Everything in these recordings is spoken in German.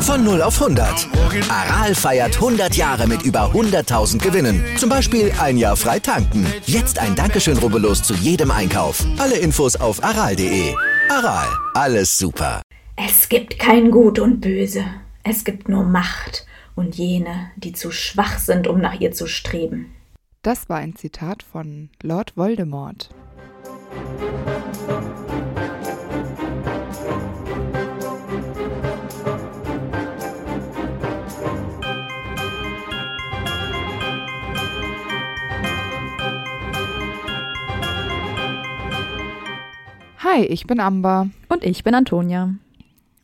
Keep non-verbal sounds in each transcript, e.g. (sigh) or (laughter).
Von 0 auf 100. Aral feiert 100 Jahre mit über 100.000 Gewinnen. Zum Beispiel ein Jahr frei tanken. Jetzt ein Dankeschön, rubbellos zu jedem Einkauf. Alle Infos auf aral.de. Aral, alles super. Es gibt kein Gut und Böse. Es gibt nur Macht und jene, die zu schwach sind, um nach ihr zu streben. Das war ein Zitat von Lord Voldemort. Hi, ich bin Amber. Und ich bin Antonia.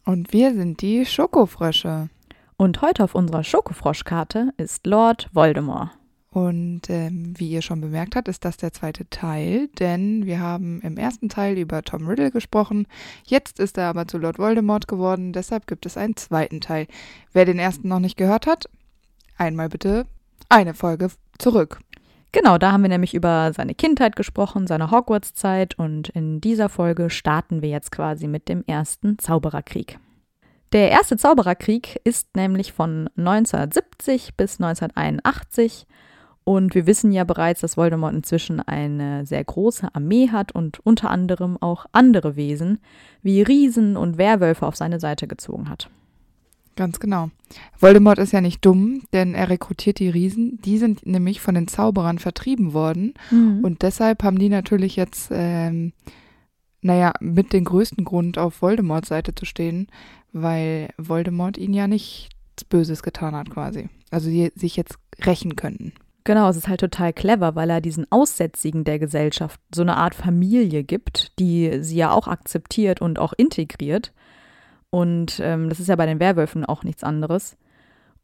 Und wir sind die Schokofrösche. Und heute auf unserer Schokofroschkarte ist Lord Voldemort. Und ähm, wie ihr schon bemerkt habt, ist das der zweite Teil, denn wir haben im ersten Teil über Tom Riddle gesprochen. Jetzt ist er aber zu Lord Voldemort geworden, deshalb gibt es einen zweiten Teil. Wer den ersten noch nicht gehört hat, einmal bitte eine Folge zurück. Genau, da haben wir nämlich über seine Kindheit gesprochen, seine Hogwarts-Zeit und in dieser Folge starten wir jetzt quasi mit dem ersten Zaubererkrieg. Der erste Zaubererkrieg ist nämlich von 1970 bis 1981 und wir wissen ja bereits, dass Voldemort inzwischen eine sehr große Armee hat und unter anderem auch andere Wesen wie Riesen und Werwölfe auf seine Seite gezogen hat. Ganz genau. Voldemort ist ja nicht dumm, denn er rekrutiert die Riesen. Die sind nämlich von den Zauberern vertrieben worden. Mhm. Und deshalb haben die natürlich jetzt, ähm, naja, mit dem größten Grund auf Voldemorts Seite zu stehen, weil Voldemort ihnen ja nichts Böses getan hat quasi. Also die sich jetzt rächen könnten. Genau, es ist halt total clever, weil er diesen Aussätzigen der Gesellschaft so eine Art Familie gibt, die sie ja auch akzeptiert und auch integriert. Und ähm, das ist ja bei den Werwölfen auch nichts anderes.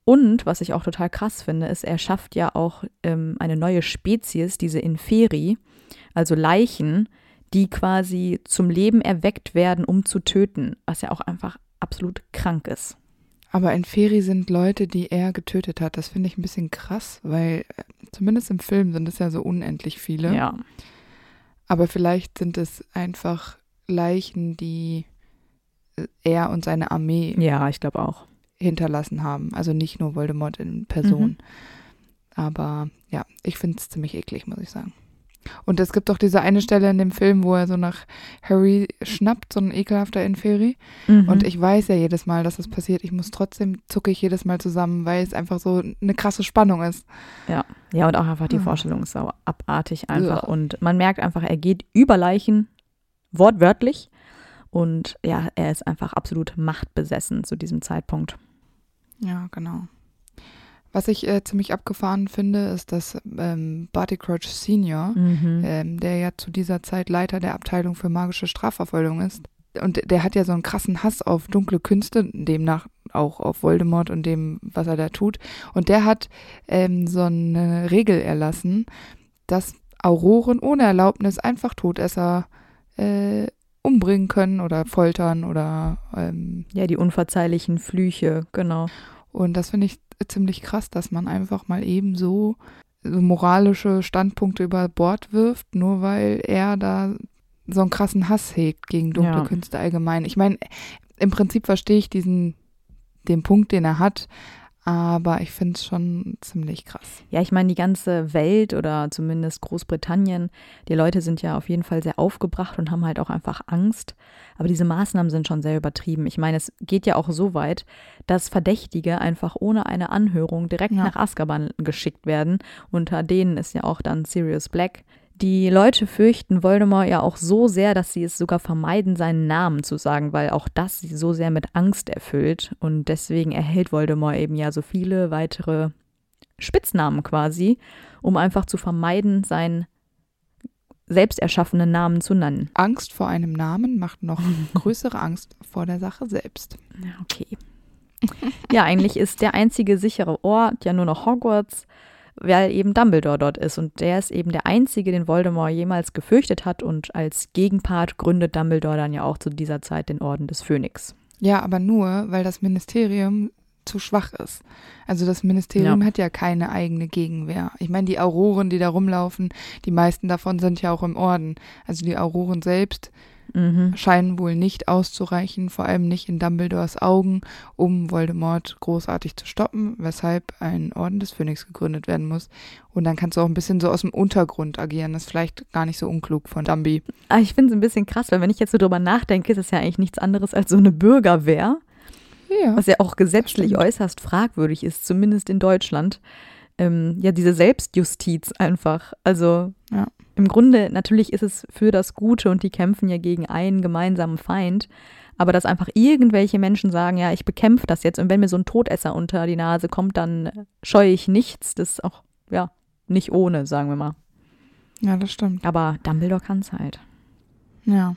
Und was ich auch total krass finde, ist, er schafft ja auch ähm, eine neue Spezies, diese Inferi, also Leichen, die quasi zum Leben erweckt werden, um zu töten, was ja auch einfach absolut krank ist. Aber Inferi sind Leute, die er getötet hat. Das finde ich ein bisschen krass, weil äh, zumindest im Film sind es ja so unendlich viele. Ja. Aber vielleicht sind es einfach Leichen, die er und seine Armee ja, ich glaube auch hinterlassen haben. Also nicht nur Voldemort in Person. Mhm. Aber ja, ich finde es ziemlich eklig, muss ich sagen. Und es gibt auch diese eine Stelle in dem Film, wo er so nach Harry schnappt, so ein ekelhafter Inferi. Mhm. Und ich weiß ja jedes Mal, dass das passiert. Ich muss trotzdem, zucke ich jedes Mal zusammen, weil es einfach so eine krasse Spannung ist. Ja, ja, und auch einfach die ah. Vorstellung ist so abartig einfach. Ja. Und man merkt einfach, er geht über Leichen, wortwörtlich. Und ja, er ist einfach absolut machtbesessen zu diesem Zeitpunkt. Ja, genau. Was ich äh, ziemlich abgefahren finde, ist, dass ähm, Barty Crouch Senior, mhm. ähm, der ja zu dieser Zeit Leiter der Abteilung für magische Strafverfolgung ist, und der hat ja so einen krassen Hass auf dunkle Künste, demnach auch auf Voldemort und dem, was er da tut. Und der hat ähm, so eine Regel erlassen, dass Auroren ohne Erlaubnis einfach Todesser äh, umbringen können oder foltern oder ähm, ja, die unverzeihlichen Flüche, genau. Und das finde ich ziemlich krass, dass man einfach mal eben so, moralische Standpunkte über Bord wirft, nur weil er da so einen krassen Hass hegt gegen dunkle ja. Künste allgemein. Ich meine, im Prinzip verstehe ich diesen, den Punkt, den er hat, aber ich finde es schon ziemlich krass. Ja, ich meine, die ganze Welt oder zumindest Großbritannien, die Leute sind ja auf jeden Fall sehr aufgebracht und haben halt auch einfach Angst. Aber diese Maßnahmen sind schon sehr übertrieben. Ich meine, es geht ja auch so weit, dass Verdächtige einfach ohne eine Anhörung direkt ja. nach Azkaban geschickt werden. Unter denen ist ja auch dann Sirius Black, die Leute fürchten Voldemort ja auch so sehr, dass sie es sogar vermeiden, seinen Namen zu sagen, weil auch das sie so sehr mit Angst erfüllt. Und deswegen erhält Voldemort eben ja so viele weitere Spitznamen quasi, um einfach zu vermeiden, seinen selbst erschaffenen Namen zu nennen. Angst vor einem Namen macht noch (laughs) größere Angst vor der Sache selbst. Ja, okay. ja, eigentlich ist der einzige sichere Ort ja nur noch Hogwarts weil eben Dumbledore dort ist und der ist eben der einzige, den Voldemort jemals gefürchtet hat und als Gegenpart gründet Dumbledore dann ja auch zu dieser Zeit den Orden des Phönix. Ja, aber nur, weil das Ministerium zu schwach ist. Also das Ministerium Ja. hat ja keine eigene Gegenwehr. Ich meine, die Auroren, die da rumlaufen, die meisten davon sind ja auch im Orden. Also die Auroren selbst Mhm. scheinen wohl nicht auszureichen, vor allem nicht in Dumbledores Augen, um Voldemort großartig zu stoppen, weshalb ein Orden des Phönix gegründet werden muss. Und dann kannst du auch ein bisschen so aus dem Untergrund agieren. Das ist vielleicht gar nicht so unklug von Dumby. Aber ich finde es ein bisschen krass, weil wenn ich jetzt so drüber nachdenke, ist es ja eigentlich nichts anderes als so eine Bürgerwehr, Ja. was ja auch gesetzlich äußerst fragwürdig ist, zumindest in Deutschland. Ähm, ja, diese Selbstjustiz einfach. Also Ja. Im Grunde, natürlich ist es für das Gute und die kämpfen ja gegen einen gemeinsamen Feind. Aber dass einfach irgendwelche Menschen sagen, ja, ich bekämpfe das jetzt und wenn mir so ein Todesser unter die Nase kommt, dann scheue ich nichts. Das ist auch, ja, nicht ohne, sagen wir mal. ja, das stimmt. Aber Dumbledore kann es halt. Ja,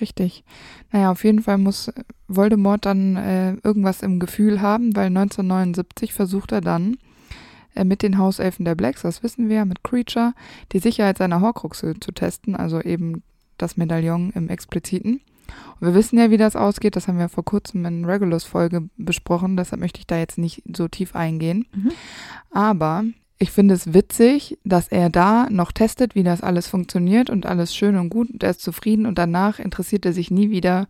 richtig. Naja, auf jeden Fall muss Voldemort dann äh, irgendwas im Gefühl haben, weil 1979 versucht er dann mit den Hauselfen der Blacks, das wissen wir, mit Creature, die Sicherheit seiner Horcruxe zu testen, also eben das Medaillon im Expliziten. Und wir wissen ja, wie das ausgeht, das haben wir vor kurzem in Regulus-Folge besprochen, deshalb möchte ich da jetzt nicht so tief eingehen. Mhm. Aber ich finde es witzig, dass er da noch testet, wie das alles funktioniert und alles schön und gut und er ist zufrieden und danach interessiert er sich nie wieder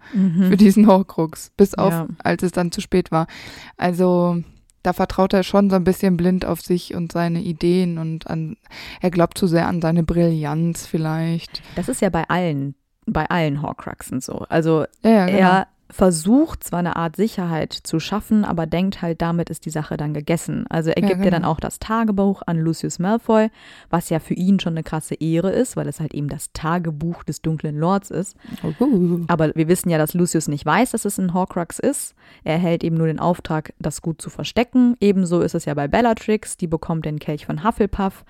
für diesen Horcrux, bis auf, Ja. als es dann zu spät war. Also da vertraut er schon so ein bisschen blind auf sich und seine Ideen und an, er glaubt zu sehr an seine Brillanz vielleicht. Das ist ja bei allen, bei allen Horcruxen so. Also Ja, ja, genau. er versucht zwar eine Art Sicherheit zu schaffen, aber denkt halt, damit ist die Sache dann gegessen. Also er Ja, gibt ja dann genau. auch das Tagebuch an Lucius Malfoy, was ja für ihn schon eine krasse Ehre ist, weil es halt eben das Tagebuch des dunklen Lords ist. Uhu. Aber wir wissen ja, dass Lucius nicht weiß, dass es ein Horcrux ist. Er erhält eben nur den Auftrag, das gut zu verstecken. Ebenso ist es ja bei Bellatrix, die bekommt den Kelch von Hufflepuff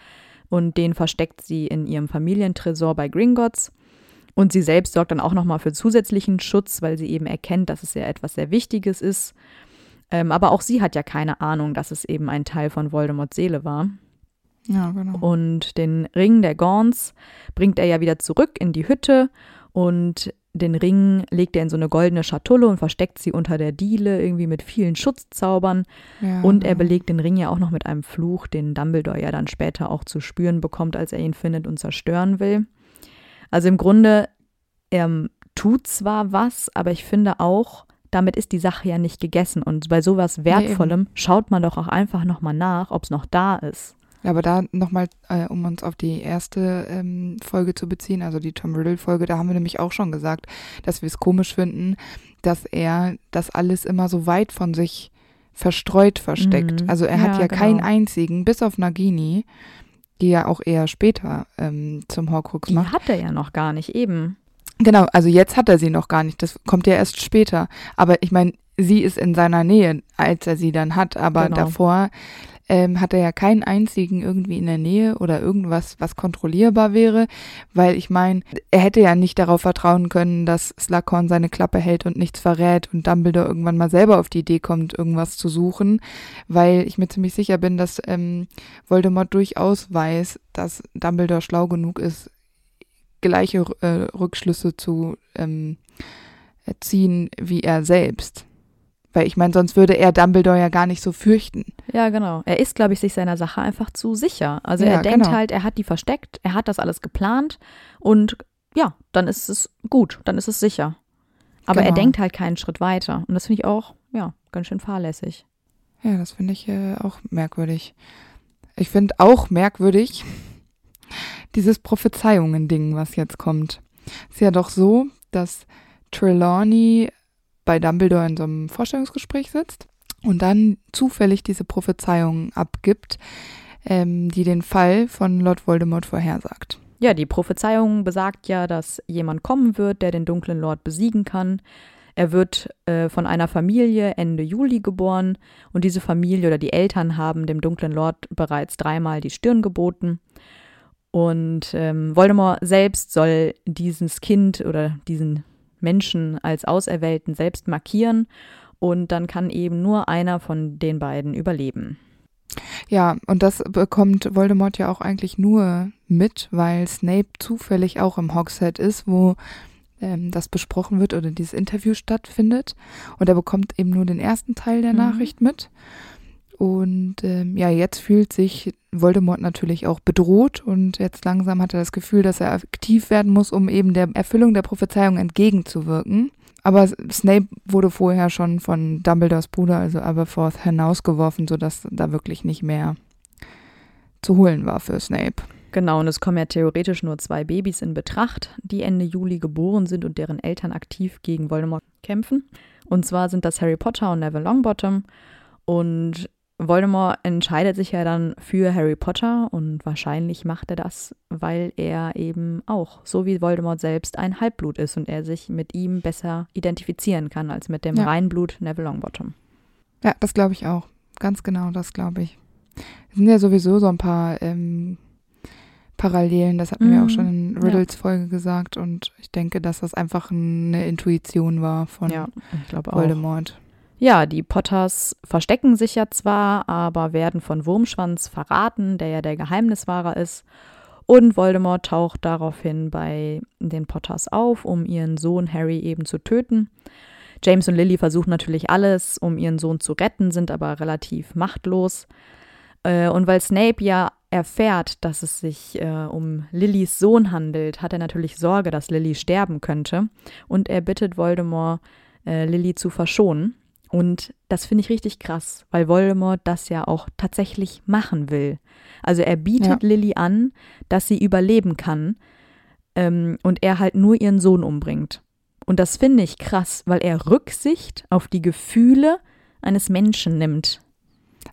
und den versteckt sie in ihrem Familientresor bei Gringotts. Und sie selbst sorgt dann auch nochmal für zusätzlichen Schutz, weil sie eben erkennt, dass es ja etwas sehr Wichtiges ist. Ähm, aber auch sie hat ja keine Ahnung, dass es eben ein Teil von Voldemorts Seele war. Ja, genau. Und den Ring der Gorns bringt er ja wieder zurück in die Hütte und den Ring legt er in so eine goldene Schatulle und versteckt sie unter der Diele irgendwie mit vielen Schutzzaubern. Ja, Und er genau. belegt den Ring ja auch noch mit einem Fluch, den Dumbledore ja dann später auch zu spüren bekommt, als er ihn findet und zerstören will. Also im Grunde, er tut zwar was, aber ich finde auch, damit ist die Sache ja nicht gegessen. Und bei sowas. Wertvollem schaut man doch auch einfach nochmal nach, ob es noch da ist. Ja, aber da nochmal, äh, um uns auf die erste ähm, Folge zu beziehen, also die Tom Riddle-Folge, da haben wir nämlich auch schon gesagt, dass wir es komisch finden, dass er das alles immer so weit von sich verstreut versteckt. Mhm. Also er hat Ja, ja keinen genau. einzigen, bis auf Nagini, die ja auch eher später ähm, zum Horcrux Die macht. hat er ja noch gar nicht eben. Genau, also jetzt hat er sie noch gar nicht, das kommt ja erst später. Aber ich meine, sie ist in seiner Nähe, als er sie dann hat, aber Genau. davor ähm, hat er ja keinen einzigen irgendwie in der Nähe oder irgendwas, was kontrollierbar wäre, weil ich meine, er hätte ja nicht darauf vertrauen können, dass Slughorn seine Klappe hält und nichts verrät und Dumbledore irgendwann mal selber auf die Idee kommt, irgendwas zu suchen, weil ich mir ziemlich sicher bin, dass ähm, Voldemort durchaus weiß, dass Dumbledore schlau genug ist, gleiche äh, Rückschlüsse zu ähm, ziehen wie er selbst. Weil ich meine, sonst würde er Dumbledore ja gar nicht so fürchten. Ja, genau. Er ist, glaube ich, sich seiner Sache einfach zu sicher. Also Ja, er denkt genau. halt, er hat die versteckt, er hat das alles geplant und ja, dann ist es gut, dann ist es sicher. Aber er Genau. denkt halt keinen Schritt weiter. Und das finde ich auch, ja, ganz schön fahrlässig. Ja, das finde ich äh, auch merkwürdig. Ich finde auch merkwürdig (laughs) dieses Prophezeiungen-Ding, was jetzt kommt. Ist ja doch so, dass Trelawney bei Dumbledore in so einem Vorstellungsgespräch sitzt und dann zufällig diese Prophezeiungen abgibt, ähm, die den Fall von Lord Voldemort vorhersagt. Ja, die Prophezeiung besagt ja, dass jemand kommen wird, der den dunklen Lord besiegen kann. Er wird äh, von einer Familie Ende Juli geboren und diese Familie oder die Eltern haben dem dunklen Lord bereits dreimal die Stirn geboten. Und ähm, Voldemort selbst soll dieses Kind oder diesen Menschen als Auserwählten selbst markieren und dann kann eben nur einer von den beiden überleben. Ja, und das bekommt Voldemort ja auch eigentlich nur mit, weil Snape zufällig auch im Hogshead ist, wo ähm, das besprochen wird oder dieses Interview stattfindet. Und er bekommt eben nur den ersten Teil der mhm. Nachricht mit. Und ähm, ja, jetzt fühlt sich Voldemort natürlich auch bedroht und jetzt langsam hat er das Gefühl, dass er aktiv werden muss, um eben der Erfüllung der Prophezeiung entgegenzuwirken. Aber Snape wurde vorher schon von Dumbledores Bruder, also Aberforth, hinausgeworfen, sodass da wirklich nicht mehr zu holen war für Snape. Genau, und es kommen ja theoretisch nur zwei Babys in Betracht, die Ende Juli geboren sind und deren Eltern aktiv gegen Voldemort kämpfen. Und zwar sind das Harry Potter und Neville Longbottom. Und Voldemort entscheidet sich ja dann für Harry Potter und wahrscheinlich macht er das, weil er eben auch, so wie Voldemort selbst, ein Halbblut ist und er sich mit ihm besser identifizieren kann als mit dem ja. Reinblut Neville Longbottom. Ja, das glaube ich auch. Ganz genau, das glaube ich. Es sind ja sowieso so ein paar ähm, Parallelen, das hatten mm, wir auch mhm. schon in Riddles ja. Folge gesagt und ich denke, dass das einfach eine Intuition war von ja, Voldemort. Auch. Ja, die Potters verstecken sich ja zwar, aber werden von Wurmschwanz verraten, der ja der Geheimniswahrer ist. Und Voldemort taucht daraufhin bei den Potters auf, um ihren Sohn Harry eben zu töten. James und Lily versuchen natürlich alles, um ihren Sohn zu retten, sind aber relativ machtlos. Äh, und weil Snape ja erfährt, dass es sich äh, um Lillys Sohn handelt, hat er natürlich Sorge, dass Lily sterben könnte. Und er bittet Voldemort, äh, Lily zu verschonen. Und das finde ich richtig krass, weil Voldemort das ja auch tatsächlich machen will. Also er bietet ja. Lily an, dass sie überleben kann ähm, und er halt nur ihren Sohn umbringt. Und das finde ich krass, weil er Rücksicht auf die Gefühle eines Menschen nimmt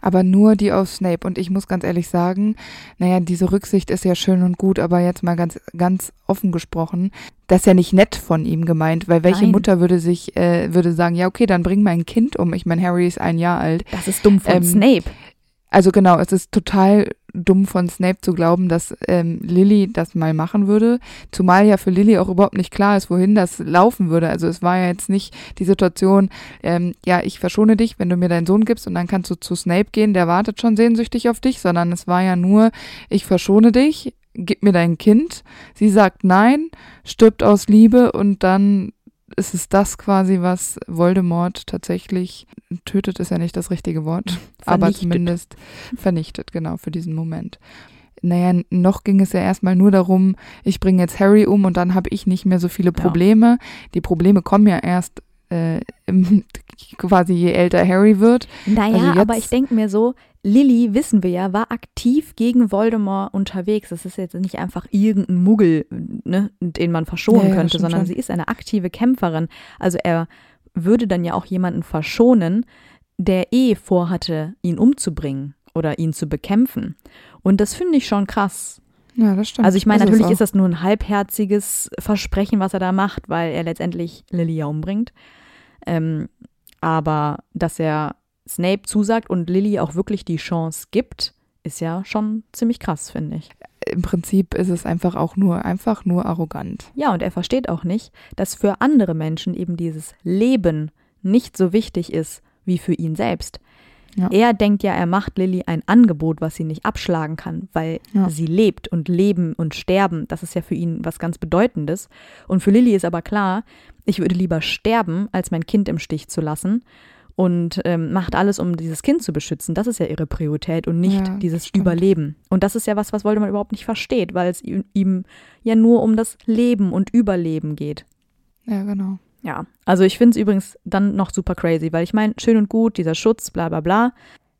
aber nur die auf Snape. Und ich muss ganz ehrlich sagen, naja, diese Rücksicht ist ja schön und gut, aber jetzt mal ganz, ganz offen gesprochen, das ist ja nicht nett von ihm gemeint, weil welche Nein. Mutter würde sich, äh, würde sagen, ja, okay, dann bring mein Kind um. Ich meine, Harry ist ein Jahr alt. Das ist dumm von ähm, Snape. Also genau, es ist total dumm von Snape zu glauben, dass ähm, Lily das mal machen würde. Zumal ja für Lily auch überhaupt nicht klar ist, wohin das laufen würde. Also es war ja jetzt nicht die Situation, ähm, ja, ich verschone dich, wenn du mir deinen Sohn gibst und dann kannst du zu Snape gehen, der wartet schon sehnsüchtig auf dich, sondern es war ja nur, ich verschone dich, gib mir dein Kind. Sie sagt nein, stirbt aus Liebe und dann ist es das quasi, was Voldemort tatsächlich tötet, ist ja nicht das richtige Wort, vernichtet. aber zumindest vernichtet, genau, für diesen Moment. Naja, noch ging es ja erstmal nur darum, ich bringe jetzt Harry um und dann habe ich nicht mehr so viele Probleme. Ja. Die Probleme kommen ja erst äh, im, (laughs) quasi je älter Harry wird. Naja, also aber ich denke mir so, Lilly, wissen wir ja, war aktiv gegen Voldemort unterwegs. Das ist jetzt nicht einfach irgendein Muggel, ne, den man verschonen ja, könnte, sondern schon. sie ist eine aktive Kämpferin. Also er würde dann ja auch jemanden verschonen, der eh vorhatte, ihn umzubringen oder ihn zu bekämpfen. Und das finde ich schon krass. Ja, das stimmt. Also ich meine, natürlich ist, ist das nur ein halbherziges Versprechen, was er da macht, weil er letztendlich Lily ja umbringt. Ähm, aber dass er Snape zusagt und Lily auch wirklich die Chance gibt, ist ja schon ziemlich krass, finde ich. Im Prinzip ist es einfach auch nur, einfach nur arrogant. Ja, und er versteht auch nicht, dass für andere Menschen eben dieses Leben nicht so wichtig ist wie für ihn selbst. Ja. Er denkt ja, er macht Lilly ein Angebot, was sie nicht abschlagen kann, weil ja. sie lebt und leben und sterben, das ist ja für ihn was ganz Bedeutendes. Und für Lilly ist aber klar, ich würde lieber sterben, als mein Kind im Stich zu lassen und ähm, macht alles, um dieses Kind zu beschützen. Das ist ja ihre Priorität und nicht ja, dieses Überleben. Und das ist ja was, was Voldemort überhaupt nicht versteht, weil es ihm ja nur um das Leben und Überleben geht. Ja, genau. Ja, also ich finde es übrigens dann noch super crazy, weil ich meine, schön und gut, dieser Schutz, bla bla bla.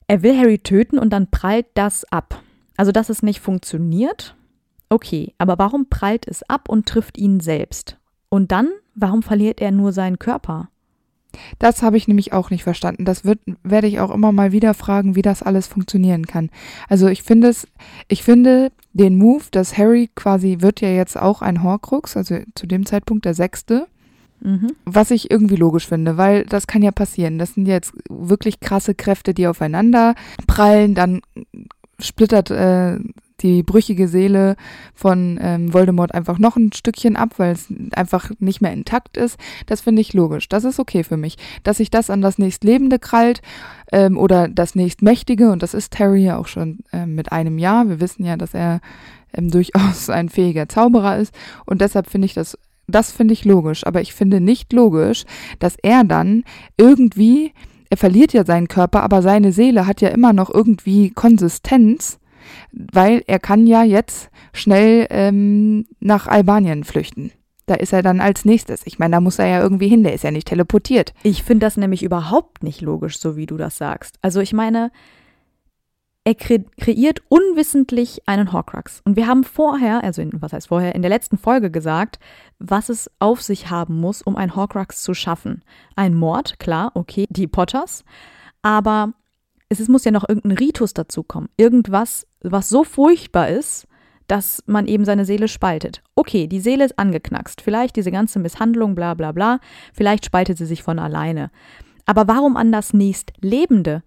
Er will Harry töten und dann prallt das ab. Also, dass es nicht funktioniert, okay, aber warum prallt es ab und trifft ihn selbst? Und dann, warum verliert er nur seinen Körper? Das habe ich nämlich auch nicht verstanden. Das wird, werde ich auch immer mal wieder fragen, wie das alles funktionieren kann. Also ich finde es, ich finde den Move, dass Harry quasi wird ja jetzt auch ein Horcrux, also zu dem Zeitpunkt der sechste. Mhm. Was ich irgendwie logisch finde, weil das kann ja passieren. Das sind jetzt wirklich krasse Kräfte, die aufeinander prallen, dann splittert äh, die brüchige Seele von ähm, Voldemort einfach noch ein Stückchen ab, weil es einfach nicht mehr intakt ist. Das finde ich logisch. Das ist okay für mich. Dass sich das an das nächstlebende krallt ähm, oder das nächstmächtige, und das ist Harry ja auch schon ähm, mit einem Jahr. Wir wissen ja, dass er ähm, durchaus ein fähiger Zauberer ist. Und deshalb finde ich das das finde ich logisch, aber ich finde nicht logisch, dass er dann irgendwie, er verliert ja seinen Körper, aber seine Seele hat ja immer noch irgendwie Konsistenz, weil er kann ja jetzt schnell ähm, nach Albanien flüchten. Da ist er dann als nächstes. Ich meine, da muss er ja irgendwie hin, der ist ja nicht teleportiert. Ich finde das nämlich überhaupt nicht logisch, so wie du das sagst. Also ich meine, er kre kreiert unwissentlich einen Horcrux. Und wir haben vorher, also in, was heißt vorher, in der letzten Folge gesagt, was es auf sich haben muss, um einen Horcrux zu schaffen. Ein Mord, klar, okay, die Potters. Aber es, es muss ja noch irgendein Ritus dazukommen. Irgendwas, was so furchtbar ist, dass man eben seine Seele spaltet. Okay, die Seele ist angeknackst. Vielleicht diese ganze Misshandlung, bla bla bla. Vielleicht spaltet sie sich von alleine. Aber warum an das nächstlebende?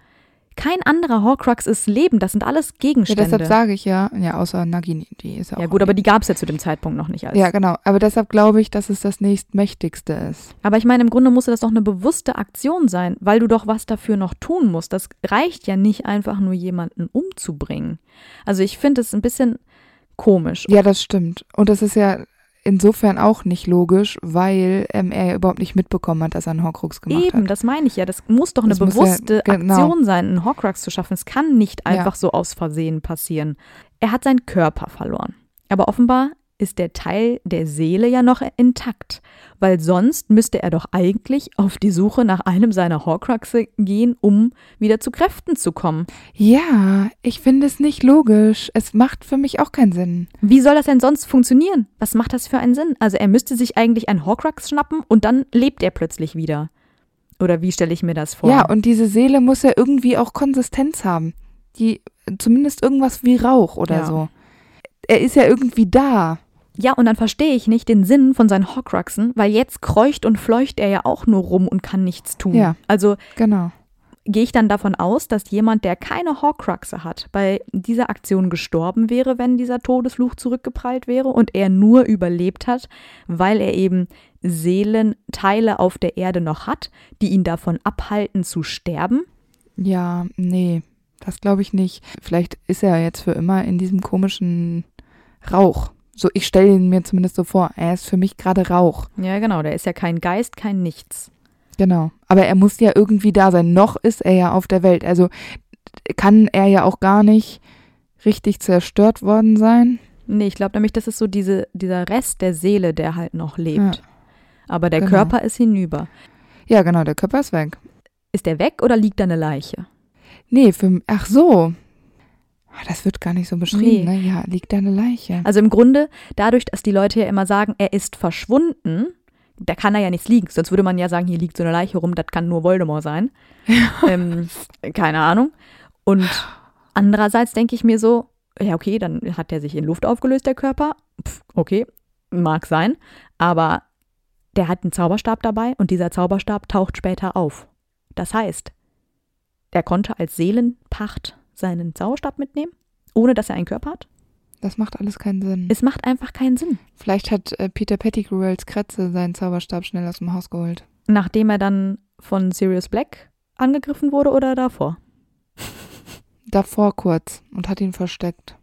Kein anderer Horcrux ist Leben, das sind alles Gegenstände. Ja, deshalb sage ich ja, ja, außer Nagini, die ist ja auch. Ja, gut, aber die gab es ja zu dem Zeitpunkt noch nicht als. Ja, genau. Aber deshalb glaube ich, dass es das nächstmächtigste ist. Aber ich meine, im Grunde musste das doch eine bewusste Aktion sein, weil du doch was dafür noch tun musst. Das reicht ja nicht einfach nur jemanden umzubringen. Also ich finde es ein bisschen komisch. Ja, das stimmt. Und das ist ja insofern auch nicht logisch, weil ähm, er ja überhaupt nicht mitbekommen hat, dass er einen Horcrux gemacht Eben, hat. Eben, das meine ich ja. Das muss doch eine Das bewusste ja- genau. Aktion sein, einen Horcrux zu schaffen. Es kann nicht Ja. einfach so aus Versehen passieren. Er hat seinen Körper verloren. Aber offenbar ist der Teil der Seele ja noch intakt, weil sonst müsste er doch eigentlich auf die Suche nach einem seiner Horcruxe gehen, um wieder zu Kräften zu kommen. Ja, ich finde es nicht logisch. Es macht für mich auch keinen Sinn. Wie soll das denn sonst funktionieren? Was macht das für einen Sinn? Also er müsste sich eigentlich einen Horcrux schnappen und dann lebt er plötzlich wieder. Oder wie stelle ich mir das vor? Ja, und diese Seele muss ja irgendwie auch Konsistenz haben. Die, zumindest irgendwas wie Rauch oder Ja. so. Er ist ja irgendwie da. Ja, und dann verstehe ich nicht den Sinn von seinen Horcruxen, weil jetzt kreucht und fleucht er ja auch nur rum und kann nichts tun. Ja. Also Genau. gehe ich dann davon aus, dass jemand, der keine Horcruxe hat, bei dieser Aktion gestorben wäre, wenn dieser Todesfluch zurückgeprallt wäre und er nur überlebt hat, weil er eben Seelenteile auf der Erde noch hat, die ihn davon abhalten zu sterben. Ja, nee, das glaube ich nicht. Vielleicht ist er jetzt für immer in diesem komischen Rauch. So, ich stelle ihn mir zumindest so vor. Er ist für mich gerade Rauch. Ja, genau, der ist ja kein Geist, kein Nichts. Genau. Aber er muss ja irgendwie da sein. Noch ist er ja auf der Welt. Also kann er ja auch gar nicht richtig zerstört worden sein. Nee, ich glaube nämlich, das ist so diese, dieser Rest der Seele, der halt noch lebt. Ja. Aber der Genau. Körper ist hinüber. Ja, genau, der Körper ist weg. Ist der weg oder liegt da eine Leiche? Nee, für, ach so. Ah, Das wird gar nicht so beschrieben, Nee. ne? Ja, liegt da eine Leiche. Also im Grunde, dadurch, dass die Leute ja immer sagen, er ist verschwunden, da kann er ja nichts liegen. Sonst würde man ja sagen, hier liegt so eine Leiche rum, das kann nur Voldemort sein. ähm, keine Ahnung. Und andererseits denke ich mir so, ja, okay, dann hat er sich in Luft aufgelöst, der Körper. Pff, okay, mag sein. Aber der hat einen Zauberstab dabei und dieser Zauberstab taucht später auf. Das heißt, der konnte als Seelenpacht seinen Zauberstab mitnehmen, ohne dass er einen Körper hat. Das macht alles keinen Sinn. Es macht einfach keinen Sinn. Vielleicht hat äh, Peter Pettigrew als Kretze seinen Zauberstab schnell aus dem Haus geholt. Nachdem er dann von Sirius Black angegriffen wurde oder davor? (laughs) Davor kurz und hat ihn versteckt.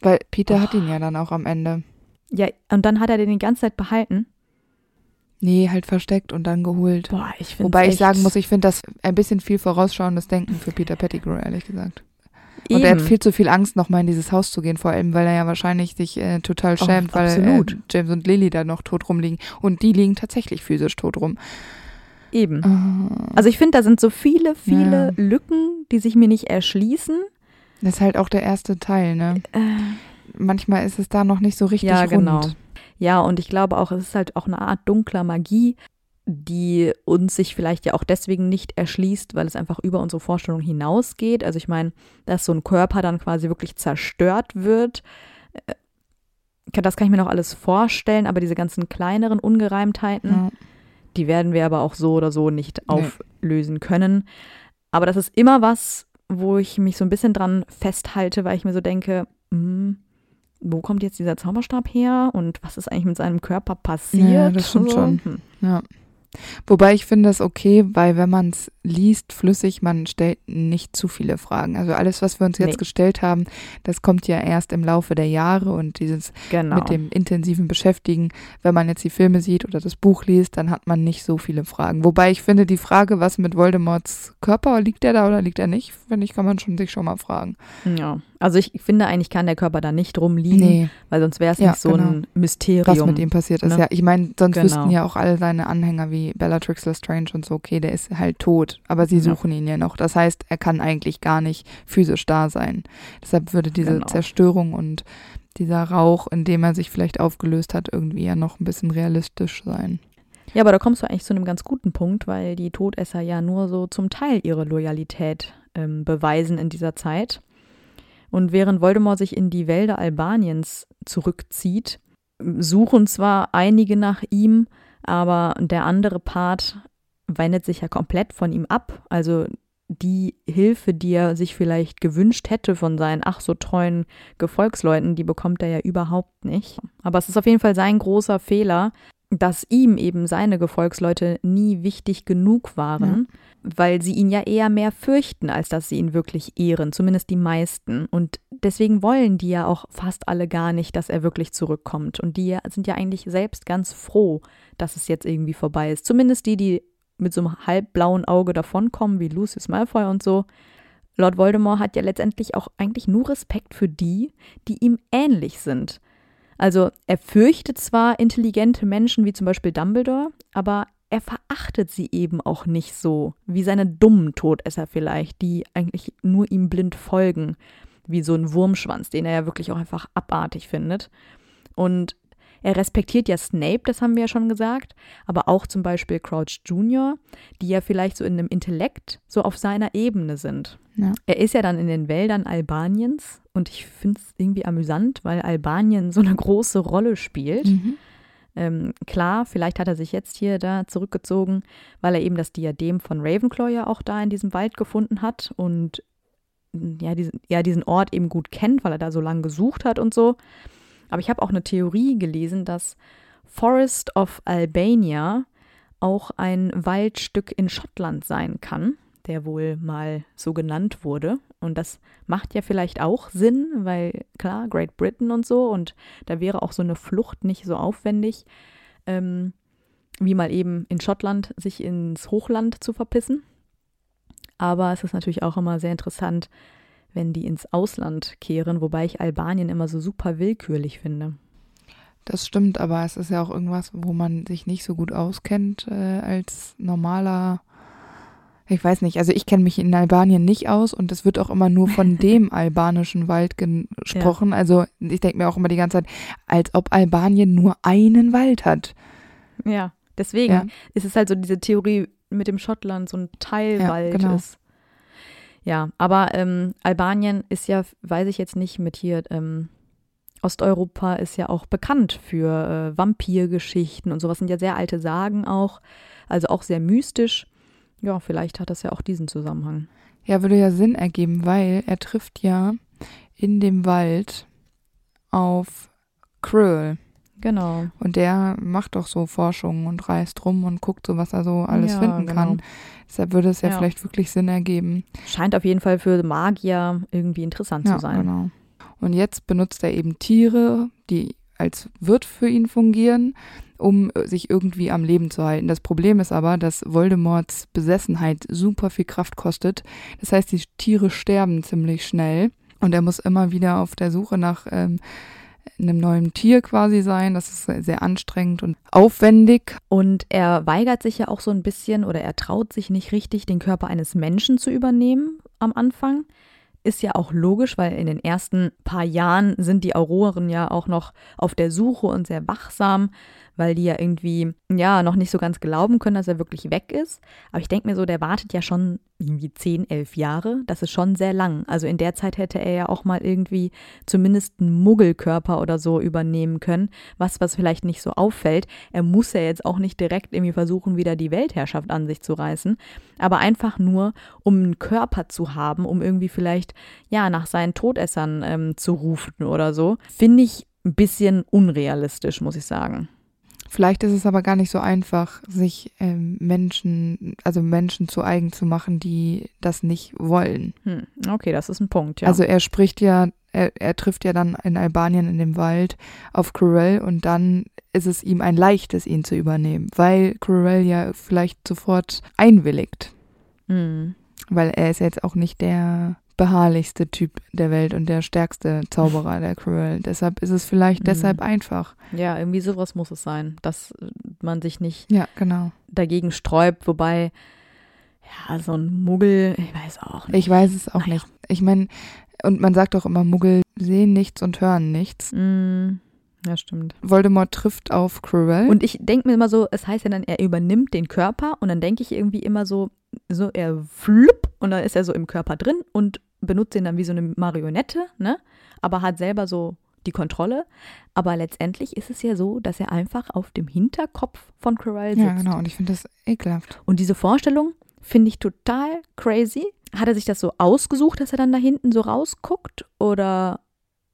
Weil Peter hat ihn ja dann auch am Ende. Ja, und dann hat er den die ganze Zeit behalten. Nee, halt versteckt und dann geholt. Boah, ich finde Wobei ich sagen muss, ich finde das ein bisschen viel vorausschauendes Denken für Peter Pettigrew, ehrlich gesagt. Und Eben. er hat viel zu viel Angst, nochmal in dieses Haus zu gehen, vor allem, weil er ja wahrscheinlich sich äh, total Oh, schämt, weil absolut. äh, James und Lily da noch tot rumliegen. Und die liegen tatsächlich physisch tot rum. Eben. Ah, Also ich finde, da sind so viele, viele Ja. Lücken, die sich mir nicht erschließen. Das ist halt auch der erste Teil, ne? Äh, Manchmal ist es da noch nicht so richtig ja, rund. genau. Ja, und ich glaube auch, es ist halt auch eine Art dunkler Magie, die uns sich vielleicht ja auch deswegen nicht erschließt, weil es einfach über unsere Vorstellung hinausgeht. Also ich meine, dass so ein Körper dann quasi wirklich zerstört wird, äh, das kann ich mir noch alles vorstellen, aber diese ganzen kleineren Ungereimtheiten, Ja. die werden wir aber auch so oder so nicht Nee. auflösen können. Aber das ist immer was, wo ich mich so ein bisschen dran festhalte, weil ich mir so denke, hm, wo kommt jetzt dieser Zauberstab her und was ist eigentlich mit seinem Körper passiert? Ja, das stimmt So, schon. hm. Ja. Wobei ich finde das okay, weil wenn man es liest flüssig, man stellt nicht zu viele Fragen. Also alles, was wir uns jetzt nee. gestellt haben, das kommt ja erst im Laufe der Jahre und dieses genau. mit dem intensiven Beschäftigen, wenn man jetzt die Filme sieht oder das Buch liest, dann hat man nicht so viele Fragen. Wobei ich finde, die Frage, was mit Voldemorts Körper, liegt der da oder liegt er nicht, finde ich, kann man schon sich schon mal fragen. Ja, also ich finde eigentlich kann der Körper da nicht rumliegen, nee. weil sonst wäre es ja, nicht so genau. ein Mysterium. Was mit ihm passiert ist, ne? ja. Ich meine, sonst genau. wüssten ja auch alle seine Anhänger wie Bellatrix Lestrange und so, okay, der ist halt tot, aber sie suchen ja. ihn ja noch. Das heißt, er kann eigentlich gar nicht physisch da sein. Deshalb würde diese genau. Zerstörung und dieser Rauch, in dem er sich vielleicht aufgelöst hat, irgendwie ja noch ein bisschen realistisch sein. Ja, aber da kommst du eigentlich zu einem ganz guten Punkt, weil die Todesser ja nur so zum Teil ihre Loyalität ähm, beweisen in dieser Zeit. Und während Voldemort sich in die Wälder Albaniens zurückzieht, suchen zwar einige nach ihm, aber der andere Part wendet sich ja komplett von ihm ab. Also die Hilfe, die er sich vielleicht gewünscht hätte von seinen ach so treuen Gefolgsleuten, die bekommt er ja überhaupt nicht. Aber es ist auf jeden Fall sein großer Fehler, dass ihm eben seine Gefolgsleute nie wichtig genug waren, ja. weil sie ihn ja eher mehr fürchten, als dass sie ihn wirklich ehren, zumindest die meisten. Und deswegen wollen die ja auch fast alle gar nicht, dass er wirklich zurückkommt. Und die sind ja eigentlich selbst ganz froh, dass es jetzt irgendwie vorbei ist. Zumindest die, die mit so einem halbblauen Auge davonkommen, wie Lucius Malfoy und so. Lord Voldemort hat ja letztendlich auch eigentlich nur Respekt für die, die ihm ähnlich sind. Also er fürchtet zwar intelligente Menschen wie zum Beispiel Dumbledore, aber er verachtet sie eben auch nicht so, wie seine dummen Todesser vielleicht, die eigentlich nur ihm blind folgen, wie so ein Wurmschwanz, den er ja wirklich auch einfach abartig findet. Und er respektiert ja Snape, das haben wir ja schon gesagt, aber auch zum Beispiel Crouch Jr., die ja vielleicht so in einem Intellekt so auf seiner Ebene sind. Ja. Er ist ja dann in den Wäldern Albaniens und ich finde es irgendwie amüsant, weil Albanien so eine große Rolle spielt. Mhm. Ähm, klar, vielleicht hat er sich jetzt hier da zurückgezogen, weil er eben das Diadem von Ravenclaw ja auch da in diesem Wald gefunden hat und ja diesen, ja, diesen Ort eben gut kennt, weil er da so lange gesucht hat und so. Aber ich habe auch eine Theorie gelesen, dass Forest of Albania auch ein Waldstück in Schottland sein kann, der wohl mal so genannt wurde. Und das macht ja vielleicht auch Sinn, weil klar, Great Britain und so, und da wäre auch so eine Flucht nicht so aufwendig, ähm, wie mal eben in Schottland sich ins Hochland zu verpissen. Aber es ist natürlich auch immer sehr interessant, wenn die ins Ausland kehren, wobei ich Albanien immer so super willkürlich finde. Das stimmt, aber es ist ja auch irgendwas, wo man sich nicht so gut auskennt äh, als normaler. Ich weiß nicht, also ich kenne mich in Albanien nicht aus und es wird auch immer nur von (laughs) dem albanischen Wald gesprochen. Ja. Also ich denke mir auch immer die ganze Zeit, als ob Albanien nur einen Wald hat. Ja, deswegen ja. ist es halt so diese Theorie mit dem Schottland so ein Teilwald ja, genau. ist. Ja, aber ähm, Albanien ist ja, weiß ich jetzt nicht, mit hier, ähm, Osteuropa ist ja auch bekannt für äh, Vampirgeschichten und sowas sind ja sehr alte Sagen auch, also auch sehr mystisch. Ja, vielleicht hat das ja auch diesen Zusammenhang. Ja, würde ja Sinn ergeben, weil er trifft ja in dem Wald auf Krill. Genau. Und der macht doch so Forschungen und reist rum und guckt so, was er so alles ja, finden genau. kann. Deshalb würde es ja, ja, vielleicht wirklich Sinn ergeben. Scheint auf jeden Fall für Magier irgendwie interessant ja, zu sein. Genau. Und jetzt benutzt er eben Tiere, die als Wirt für ihn fungieren, um sich irgendwie am Leben zu halten. Das Problem ist aber, dass Voldemorts Besessenheit super viel Kraft kostet. Das heißt, die Tiere sterben ziemlich schnell und er muss immer wieder auf der Suche nach ähm, einem neuen Tier quasi sein. Das ist sehr anstrengend und aufwendig. Und er weigert sich ja auch so ein bisschen oder er traut sich nicht richtig, den Körper eines Menschen zu übernehmen am Anfang. Ist ja auch logisch, weil in den ersten paar Jahren sind die Auroren ja auch noch auf der Suche und sehr wachsam weil die ja irgendwie, ja, noch nicht so ganz glauben können, dass er wirklich weg ist. Aber ich denke mir so, der wartet ja schon irgendwie 10, 11 Jahre. Das ist schon sehr lang. Also in der Zeit hätte er ja auch mal irgendwie zumindest einen Muggelkörper oder so übernehmen können, was, was vielleicht nicht so auffällt. Er muss ja jetzt auch nicht direkt irgendwie versuchen, wieder die Weltherrschaft an sich zu reißen, aber einfach nur, um einen Körper zu haben, um irgendwie vielleicht, ja, nach seinen Todessern ähm, zu rufen oder so, finde ich ein bisschen unrealistisch, muss ich sagen. Vielleicht ist es aber gar nicht so einfach, sich ähm, Menschen, also Menschen zu eigen zu machen, die das nicht wollen. Hm, okay, das ist ein Punkt, ja. Also er spricht ja, er, er trifft ja dann in Albanien in dem Wald auf Corell und dann ist es ihm ein leichtes, ihn zu übernehmen, weil Corell ja vielleicht sofort einwilligt. hm. Weil er ist jetzt auch nicht der beharrlichste Typ der Welt und der stärkste Zauberer der Cruel. Deshalb ist es vielleicht Mhm. deshalb einfach. Ja, irgendwie sowas muss es sein, dass äh, man sich nicht Ja, genau. dagegen sträubt, wobei, ja, so ein Muggel, ich weiß auch nicht. Ich weiß es auch Naja. nicht. Ich meine, und man sagt auch immer, Muggel sehen nichts und hören nichts. Mm, ja, stimmt. Voldemort trifft auf Cruel. Und ich denke mir immer so, es heißt ja dann, er übernimmt den Körper und dann denke ich irgendwie immer so, so er flupp und dann ist er so im Körper drin und benutzt ihn dann wie so eine Marionette, ne? Aber hat selber so die Kontrolle. Aber letztendlich ist es ja so, dass er einfach auf dem Hinterkopf von Quirrell sitzt. ja, genau. Und ich finde das ekelhaft. Und diese Vorstellung finde ich total crazy. Hat er sich das so ausgesucht, dass er dann da hinten so rausguckt? Oder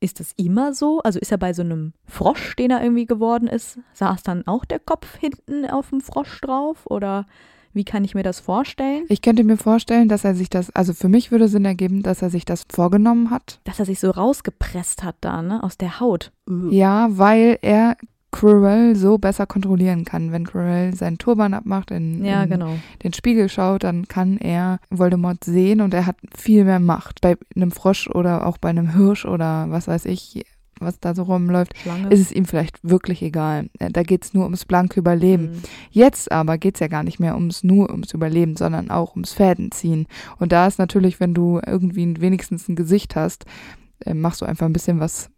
ist das immer so? Also ist er bei so einem Frosch, den er irgendwie geworden ist, saß dann auch der Kopf hinten auf dem Frosch drauf? Oder wie kann ich mir das vorstellen? Ich könnte mir vorstellen, dass er sich das, also für mich würde Sinn ergeben, dass er sich das vorgenommen hat. Dass er sich so rausgepresst hat da, ne? Aus der Haut. Ja, weil er Quirrell so besser kontrollieren kann. Wenn Quirrell seinen Turban abmacht, in, Ja, in genau. den Spiegel schaut, dann kann er Voldemort sehen und er hat viel mehr Macht. Bei einem Frosch oder auch bei einem Hirsch oder was weiß ich, was da so rumläuft, Schlange. ist es ihm vielleicht wirklich egal. Äh, Da geht es nur ums blanke Überleben. Mhm. Jetzt aber geht es ja gar nicht mehr ums nur ums Überleben, sondern auch ums Fädenziehen. Und da ist natürlich, wenn du irgendwie wenigstens ein Gesicht hast, äh, machst du einfach ein bisschen was,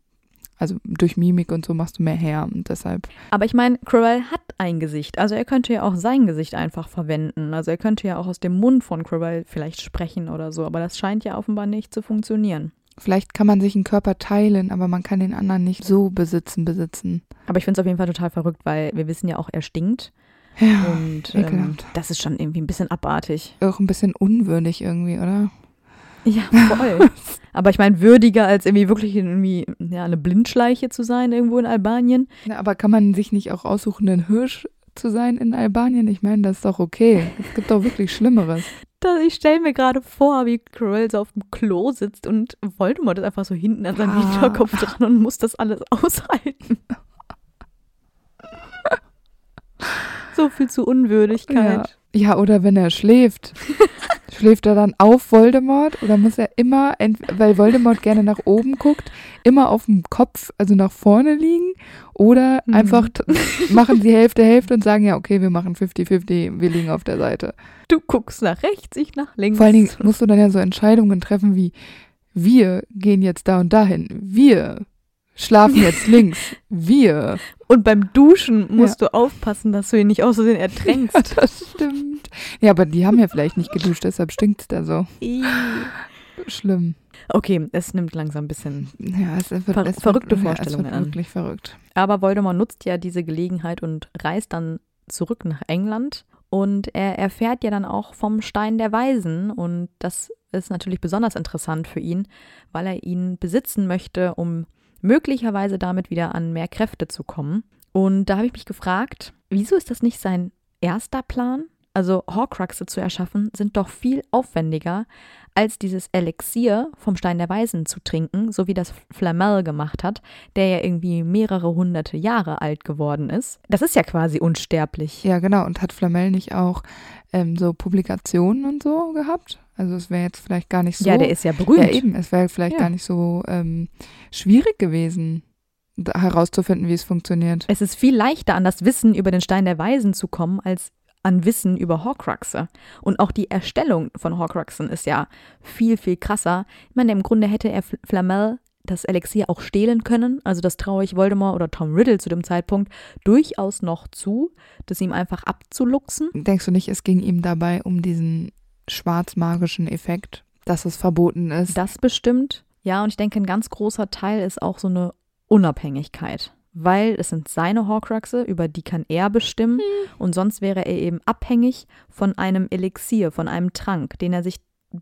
also durch Mimik und so machst du mehr her. Und deshalb, Aber ich meine, Quirrell hat ein Gesicht. Also er könnte ja auch sein Gesicht einfach verwenden. Also er könnte ja auch aus dem Mund von Quirrell vielleicht sprechen oder so. Aber das scheint ja offenbar nicht zu funktionieren. vielleicht kann man sich einen Körper teilen, aber man kann den anderen nicht so besitzen, besitzen. Aber ich finde es auf jeden Fall total verrückt, weil wir wissen ja auch, er stinkt. Ja, Und ähm, das ist schon irgendwie ein bisschen abartig. auch ein bisschen unwürdig irgendwie, oder? Ja, (laughs) voll. Aber ich meine, würdiger als irgendwie wirklich irgendwie ja, eine Blindschleiche zu sein irgendwo in Albanien. Ja, aber kann man sich nicht auch aussuchen, ein Hirsch zu sein in Albanien? Ich meine, das ist doch okay. Es gibt doch wirklich Schlimmeres. Ich stelle mir gerade vor, wie Quirrell so auf dem Klo sitzt und Voldemort ist einfach so hinten an seinem Ah. Hinterkopf dran und muss das alles (laughs) aushalten. (laughs) so viel zu. Unwürdigkeit. ja, oder wenn er schläft. (laughs) Schläft er dann auf Voldemort oder muss er immer, weil Voldemort gerne nach oben guckt, immer auf dem Kopf, also nach vorne liegen? Oder Mhm. einfach machen sie Hälfte, Hälfte und sagen, ja, okay, wir machen 50-50, wir liegen auf der Seite. Du guckst nach rechts, ich nach links. Vor allen Dingen musst du dann ja so Entscheidungen treffen wie, wir gehen jetzt da und dahin, wir schlafen jetzt (laughs) links, wir. und beim Duschen musst du aufpassen, dass du ihn nicht aus Versehen ertränkst. Ja, das stimmt. Ja, aber die haben ja vielleicht nicht geduscht, deshalb stinkt es da so. Schlimm. okay, es nimmt langsam ein bisschen. Ja, es wird, Ver- es wird, verrückte ja, Vorstellungen Es an. wird wirklich verrückt. Aber Voldemort nutzt ja diese Gelegenheit und reist dann zurück nach England. Und er erfährt ja dann auch vom Stein der Weisen. Und das ist natürlich besonders interessant für ihn, weil er ihn besitzen möchte, um möglicherweise damit wieder an mehr Kräfte zu kommen. Und da habe ich mich gefragt, wieso ist das nicht sein erster Plan? Also Horcruxe zu erschaffen, sind doch viel aufwendiger, als dieses Elixier vom Stein der Weisen zu trinken, so wie das Flamel gemacht hat, der ja irgendwie mehrere hunderte Jahre alt geworden ist. Das ist ja quasi unsterblich. Ja, genau. Und hat Flamel nicht auch ähm, so Publikationen und so gehabt? Also es wäre jetzt vielleicht gar nicht so. Ja, der ist ja berühmt. Ja, eben. Es wäre vielleicht Ja. gar nicht so ähm, schwierig gewesen, da herauszufinden, wie es funktioniert. Es ist viel leichter, an das Wissen über den Stein der Weisen zu kommen, als an Wissen über Horcruxe. Und auch die Erstellung von Horcruxen ist ja viel, viel krasser. Ich meine, im Grunde hätte er Fl- Flamel das Elixier auch stehlen können. Also das traue ich Voldemort oder Tom Riddle zu dem Zeitpunkt durchaus noch zu, das ihm einfach abzuluxen. Denkst du nicht, es ging ihm dabei um diesen schwarzmagischen Effekt, dass es verboten ist? Das bestimmt. Ja, und ich denke, ein ganz großer Teil ist auch so eine Unabhängigkeit. Weil es sind seine Horcruxe, über die kann er bestimmen. Und sonst wäre er eben abhängig von einem Elixier, von einem Trank, den er sich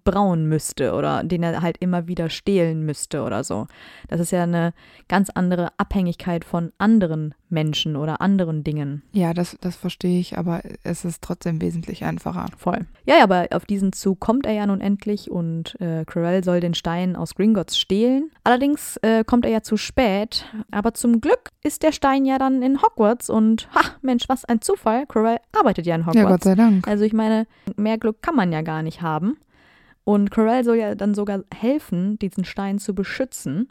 brauen müsste oder den er halt immer wieder stehlen müsste oder so. Das ist ja eine ganz andere Abhängigkeit von anderen Menschen oder anderen Dingen. Ja, das, das verstehe ich, aber es ist trotzdem wesentlich einfacher. Voll. Ja, ja, aber auf diesen Zug kommt er ja nun endlich und äh, Corell soll den Stein aus Gringotts stehlen. Allerdings äh, kommt er ja zu spät, aber zum Glück ist der Stein ja dann in Hogwarts und ha, Mensch, was ein Zufall. Corell arbeitet ja in Hogwarts. Ja, Gott sei Dank. Also ich meine, mehr Glück kann man ja gar nicht haben. Und Corell soll ja dann sogar helfen, diesen Stein zu beschützen.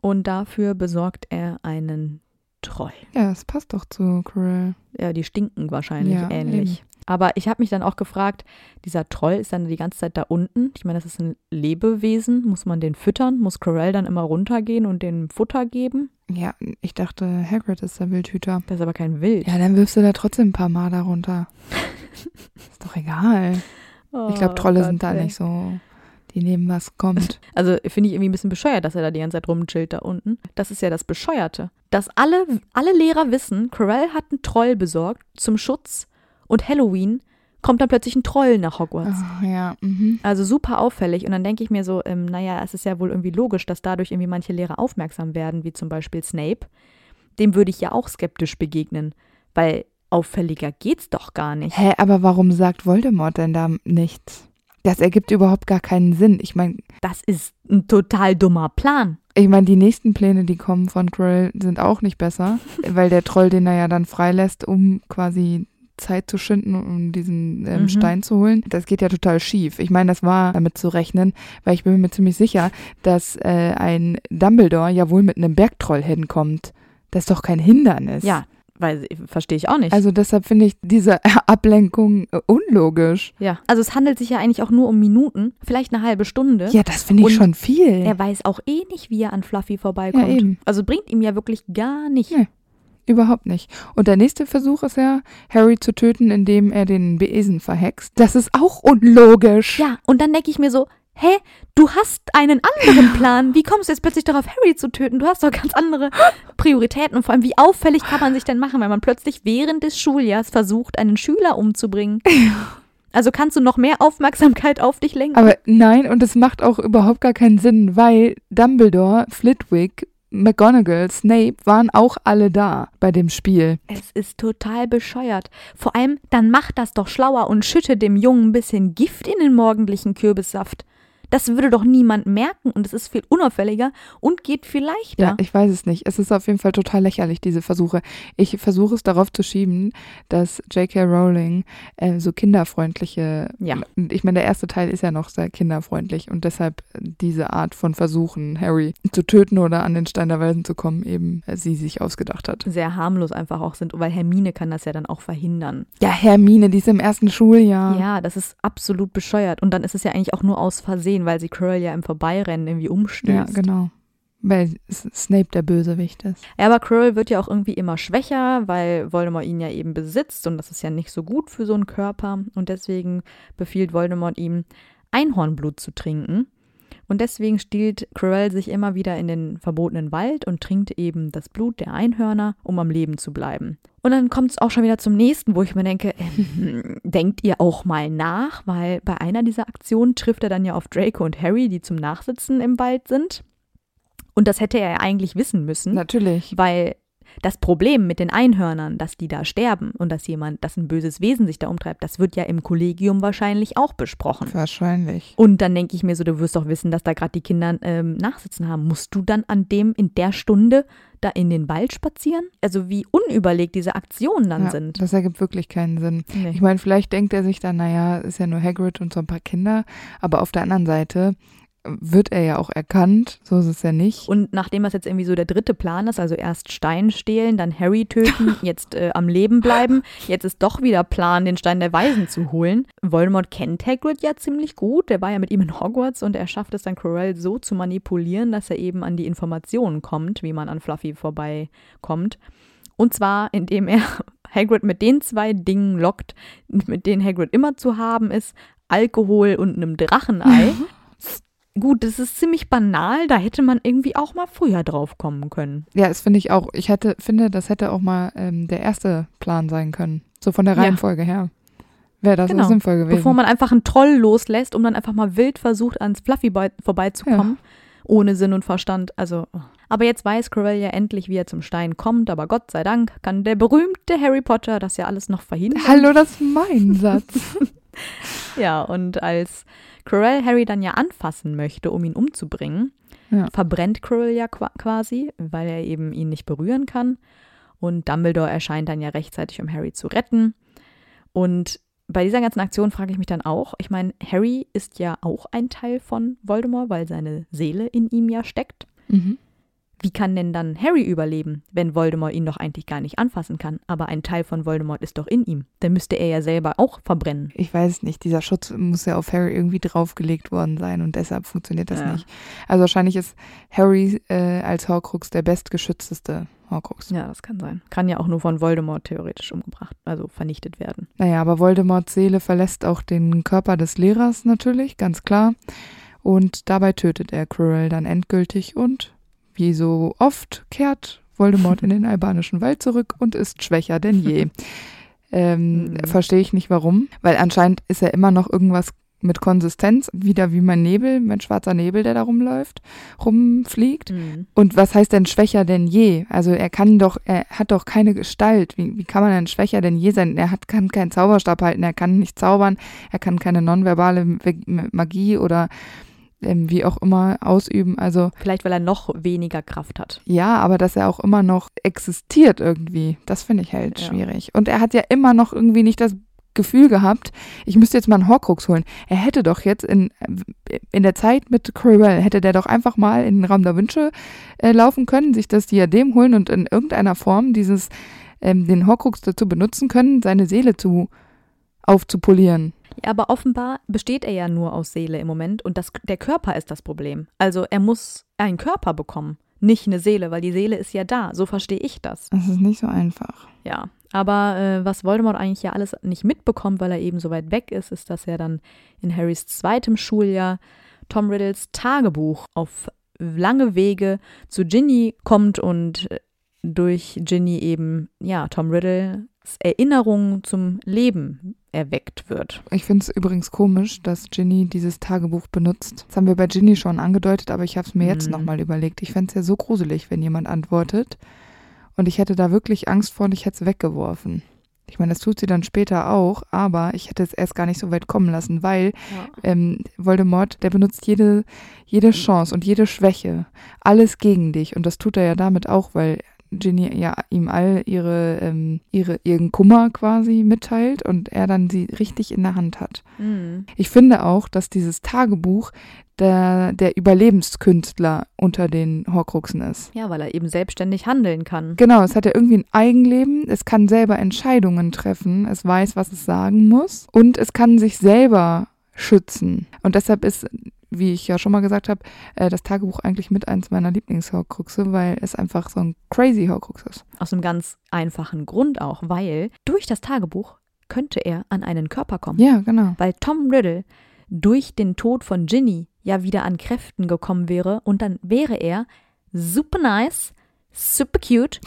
Und dafür besorgt er einen Troll. Ja, es passt doch zu Corell. Ja, die stinken wahrscheinlich Ja, ähnlich. Aber ich habe mich dann auch gefragt, dieser Troll ist dann die ganze Zeit da unten. Ich meine, das ist ein Lebewesen. Muss man den füttern? Muss Corell dann immer runtergehen und den Futter geben? Ja, ich dachte, Hagrid ist der Wildhüter. Das ist aber kein Wild. Ja, dann wirfst du da trotzdem ein paar Mal darunter. (laughs) ist doch egal. Ich glaube, Trolle sind da nicht so. Die nehmen, was kommt. (laughs) Also finde ich irgendwie ein bisschen bescheuert, dass er da die ganze Zeit rumchillt da unten. Das ist ja das Bescheuerte. Dass alle, alle Lehrer wissen, Corell hat einen Troll besorgt zum Schutz und Halloween kommt dann plötzlich ein Troll nach Hogwarts. Ach, ja, mhm. Also super auffällig. Und dann denke ich mir so, ähm, naja, es ist ja wohl irgendwie logisch, dass dadurch irgendwie manche Lehrer aufmerksam werden, wie zum Beispiel Snape. Dem würde ich ja auch skeptisch begegnen, weil auffälliger geht's doch gar nicht. Hä, aber warum sagt Voldemort denn da nichts? Das ergibt überhaupt gar keinen Sinn. Ich meine, Das ist ein total dummer Plan. ich meine, die nächsten Pläne, die kommen von Quirrell, sind auch nicht besser, (laughs) weil der Troll den er ja dann freilässt, um quasi Zeit zu schinden, um diesen ähm, Mhm. Stein zu holen. Das geht ja total schief. Ich meine, das war damit zu rechnen, weil ich bin mir ziemlich sicher, dass äh, ein Dumbledore ja wohl mit einem Bergtroll hinkommt. Das ist doch kein Hindernis. Ja, weil verstehe ich auch nicht. Also deshalb finde ich diese (laughs) Ablenkung äh, unlogisch. ja, also es handelt sich ja eigentlich auch nur um Minuten, vielleicht eine halbe Stunde. Ja, das finde ich Und schon viel. Er weiß auch eh nicht, wie er an Fluffy vorbeikommt. Ja, eben. Also bringt ihm ja wirklich gar nicht. Nee. Überhaupt nicht. Und der nächste Versuch ist ja, Harry zu töten, indem er den Besen verhext. Das ist auch unlogisch. Ja, und dann denke ich mir so, hä, du hast einen anderen Plan. Wie kommst du jetzt plötzlich darauf, Harry zu töten? Du hast doch ganz andere Prioritäten. Und vor allem, wie auffällig kann man sich denn machen, wenn man plötzlich während des Schuljahrs versucht, einen Schüler umzubringen? (laughs) Also kannst du noch mehr Aufmerksamkeit auf dich lenken? Aber nein, und es macht auch überhaupt gar keinen Sinn, weil Dumbledore, Flitwick, McGonagall, Snape waren auch alle da bei dem Spiel. Es ist total bescheuert. Vor allem, dann mach das doch schlauer und schütte dem Jungen ein bisschen Gift in den morgendlichen Kürbissaft. Das würde doch niemand merken und es ist viel unauffälliger und geht viel leichter. Ja, ich weiß es nicht. Es ist auf jeden Fall total lächerlich, diese Versuche. Ich versuche es darauf zu schieben, dass J.K. Rowling äh, so kinderfreundliche, Ja. ich meine, der erste Teil ist ja noch sehr kinderfreundlich und deshalb diese Art von Versuchen, Harry zu töten oder an den Stein der Weisen zu kommen, eben äh, sie sich ausgedacht hat. Sehr harmlos einfach auch sind, weil Hermine kann das ja dann auch verhindern. Ja, Hermine, die ist im ersten Schuljahr. Ja, das ist absolut bescheuert. Und dann ist es ja eigentlich auch nur aus Versehen, weil sie Quirrell ja im Vorbeirennen irgendwie umstößt. Ja, genau. Weil Snape der Bösewicht ist. Ja, aber Quirrell wird ja auch irgendwie immer schwächer, weil Voldemort ihn ja eben besitzt und das ist ja nicht so gut für so einen Körper. Und deswegen befiehlt Voldemort ihm, Einhornblut zu trinken. Und deswegen stiehlt Quirrell sich immer wieder in den verbotenen Wald und trinkt eben das Blut der Einhörner, um am Leben zu bleiben. Und dann kommt es auch schon wieder zum nächsten, wo ich mir denke, (laughs) denkt ihr auch mal nach, weil bei einer dieser Aktionen trifft er dann ja auf Draco und Harry, die zum Nachsitzen im Wald sind. Und das hätte er ja eigentlich wissen müssen. Natürlich. Weil das Problem mit den Einhörnern, dass die da sterben und dass jemand, dass ein böses Wesen sich da umtreibt, das wird ja im Kollegium wahrscheinlich auch besprochen. Wahrscheinlich. Und dann denke ich mir so, du wirst doch wissen, dass da gerade die Kinder ähm, Nachsitzen haben. Musst du dann an dem, in der Stunde da in den Wald spazieren? Also wie unüberlegt diese Aktionen dann Ja, sind. das ergibt wirklich keinen Sinn. Nee. Ich meine, vielleicht denkt er sich dann, naja, ist ja nur Hagrid und so ein paar Kinder, aber auf der anderen Seite wird er ja auch erkannt, so ist es ja nicht. Und nachdem das jetzt irgendwie so der dritte Plan ist, also erst Stein stehlen, dann Harry töten, (laughs) jetzt äh, am Leben bleiben, jetzt ist doch wieder Plan, den Stein der Weisen zu holen. Voldemort kennt Hagrid ja ziemlich gut, der war ja mit ihm in Hogwarts und er schafft es dann Quirrell so zu manipulieren, dass er eben an die Informationen kommt, wie man an Fluffy vorbeikommt. Und zwar, indem er (laughs) Hagrid mit den zwei Dingen lockt, mit denen Hagrid immer zu haben ist, Alkohol und einem Drachenei. (laughs) Gut, das ist ziemlich banal, da hätte man irgendwie auch mal früher drauf kommen können. Ja, das finde ich auch. Ich hätte, finde, das hätte auch mal ähm, der erste Plan sein können. So von der Ja. Reihenfolge her. wäre das Genau. sinnvoll gewesen. Bevor man einfach einen Troll loslässt, um dann einfach mal wild versucht, ans Fluffy bei- vorbeizukommen. Ohne Sinn und Verstand. Also. oh. Aber jetzt weiß Quirrell ja endlich, wie er zum Stein kommt. Aber Gott sei Dank kann der berühmte Harry Potter das ja alles noch verhindern. Hallo, das ist mein Satz. (laughs) (laughs) Ja, und als Quirrell Harry dann ja anfassen möchte, um ihn umzubringen, Ja. verbrennt Quirrell ja qua- quasi, weil er eben ihn nicht berühren kann. Und Dumbledore erscheint dann ja rechtzeitig, um Harry zu retten. Und bei dieser ganzen Aktion frage ich mich dann auch, ich meine, Harry ist ja auch ein Teil von Voldemort, weil seine Seele in ihm ja steckt. mhm. Wie kann denn dann Harry überleben, wenn Voldemort ihn doch eigentlich gar nicht anfassen kann? Aber ein Teil von Voldemort ist doch in ihm. Dann müsste er ja selber auch verbrennen. Ich weiß nicht, dieser Schutz muss ja auf Harry irgendwie draufgelegt worden sein und deshalb funktioniert das Ja. nicht. Also wahrscheinlich ist Harry äh, als Horcrux der bestgeschützteste Horcrux. Ja, das kann sein. Kann ja auch nur von Voldemort theoretisch umgebracht, also vernichtet werden. Naja, aber Voldemorts Seele verlässt auch den Körper des Lehrers natürlich, ganz klar. Und dabei tötet er Quirrell dann endgültig und wie so oft kehrt Voldemort in den (laughs) albanischen Wald zurück und ist schwächer denn je. ähm, Mhm. Verstehe ich nicht warum, weil anscheinend ist er immer noch irgendwas mit Konsistenz, wieder wie mein Nebel, mein schwarzer Nebel, der da rumläuft, rumfliegt. Und was heißt denn schwächer denn je? Also er kann doch, er hat doch keine Gestalt. Wie, wie kann man denn schwächer denn je sein? Er hat, kann keinen Zauberstab halten, er kann nicht zaubern, er kann keine nonverbale Mag- Magie oder ähm, wie auch immer ausüben. Also Vielleicht, weil er noch weniger Kraft hat. ja, aber dass er auch immer noch existiert irgendwie, das finde ich halt Ja. schwierig. Und er hat ja immer noch irgendwie nicht das Gefühl gehabt, ich müsste jetzt mal einen Horcrux holen. Er hätte doch jetzt in, in der Zeit mit Quirrell, hätte der doch einfach mal in den Raum der Wünsche äh, laufen können, sich das Diadem holen und in irgendeiner Form dieses, ähm, den Horcrux dazu benutzen können, seine Seele zu aufzupolieren. Ja, aber offenbar besteht er ja nur aus Seele im Moment und das, der Körper ist das Problem. Also er muss einen Körper bekommen, nicht eine Seele, weil die Seele ist ja da. So verstehe ich das. Das ist nicht so einfach. Ja. Aber äh, was Voldemort eigentlich ja alles nicht mitbekommt, weil er eben so weit weg ist, ist, dass er dann in Harrys zweitem Schuljahr Tom Riddles Tagebuch auf lange Wege zu Ginny kommt und äh, durch Ginny eben, ja, Tom Riddles Erinnerung zum Leben erweckt wird. Ich finde es übrigens komisch, dass Ginny dieses Tagebuch benutzt. Das haben wir bei Ginny schon angedeutet, aber ich habe es mir jetzt Mhm. nochmal überlegt. Ich fände es ja so gruselig, wenn jemand antwortet. Und ich hätte da wirklich Angst vor und ich hätte es weggeworfen. Ich meine, das tut sie dann später auch, aber ich hätte es erst gar nicht so weit kommen lassen, weil ähm, Voldemort, der benutzt jede, jede Chance und jede Schwäche, alles gegen dich. Und das tut er ja damit auch, weil Ginny ja ihm all ihre, ähm, ihre, ihren Kummer quasi mitteilt und er dann sie richtig in der Hand hat. Mhm. Ich finde auch, dass dieses Tagebuch der, der Überlebenskünstler unter den Horcruxen ist. Ja, weil er eben selbstständig handeln kann. Genau, es hat ja irgendwie ein Eigenleben, es kann selber Entscheidungen treffen, es weiß, was es sagen muss und es kann sich selber schützen. Und deshalb ist, wie ich ja schon mal gesagt habe, äh, das Tagebuch eigentlich mit eins meiner Lieblingshorcruxe, weil es einfach so ein crazy Horcrux ist. Aus einem ganz einfachen Grund auch, weil durch das Tagebuch könnte er an einen Körper kommen. Ja, genau. Weil Tom Riddle durch den Tod von Ginny ja wieder an Kräften gekommen wäre und dann wäre er super nice, super cute,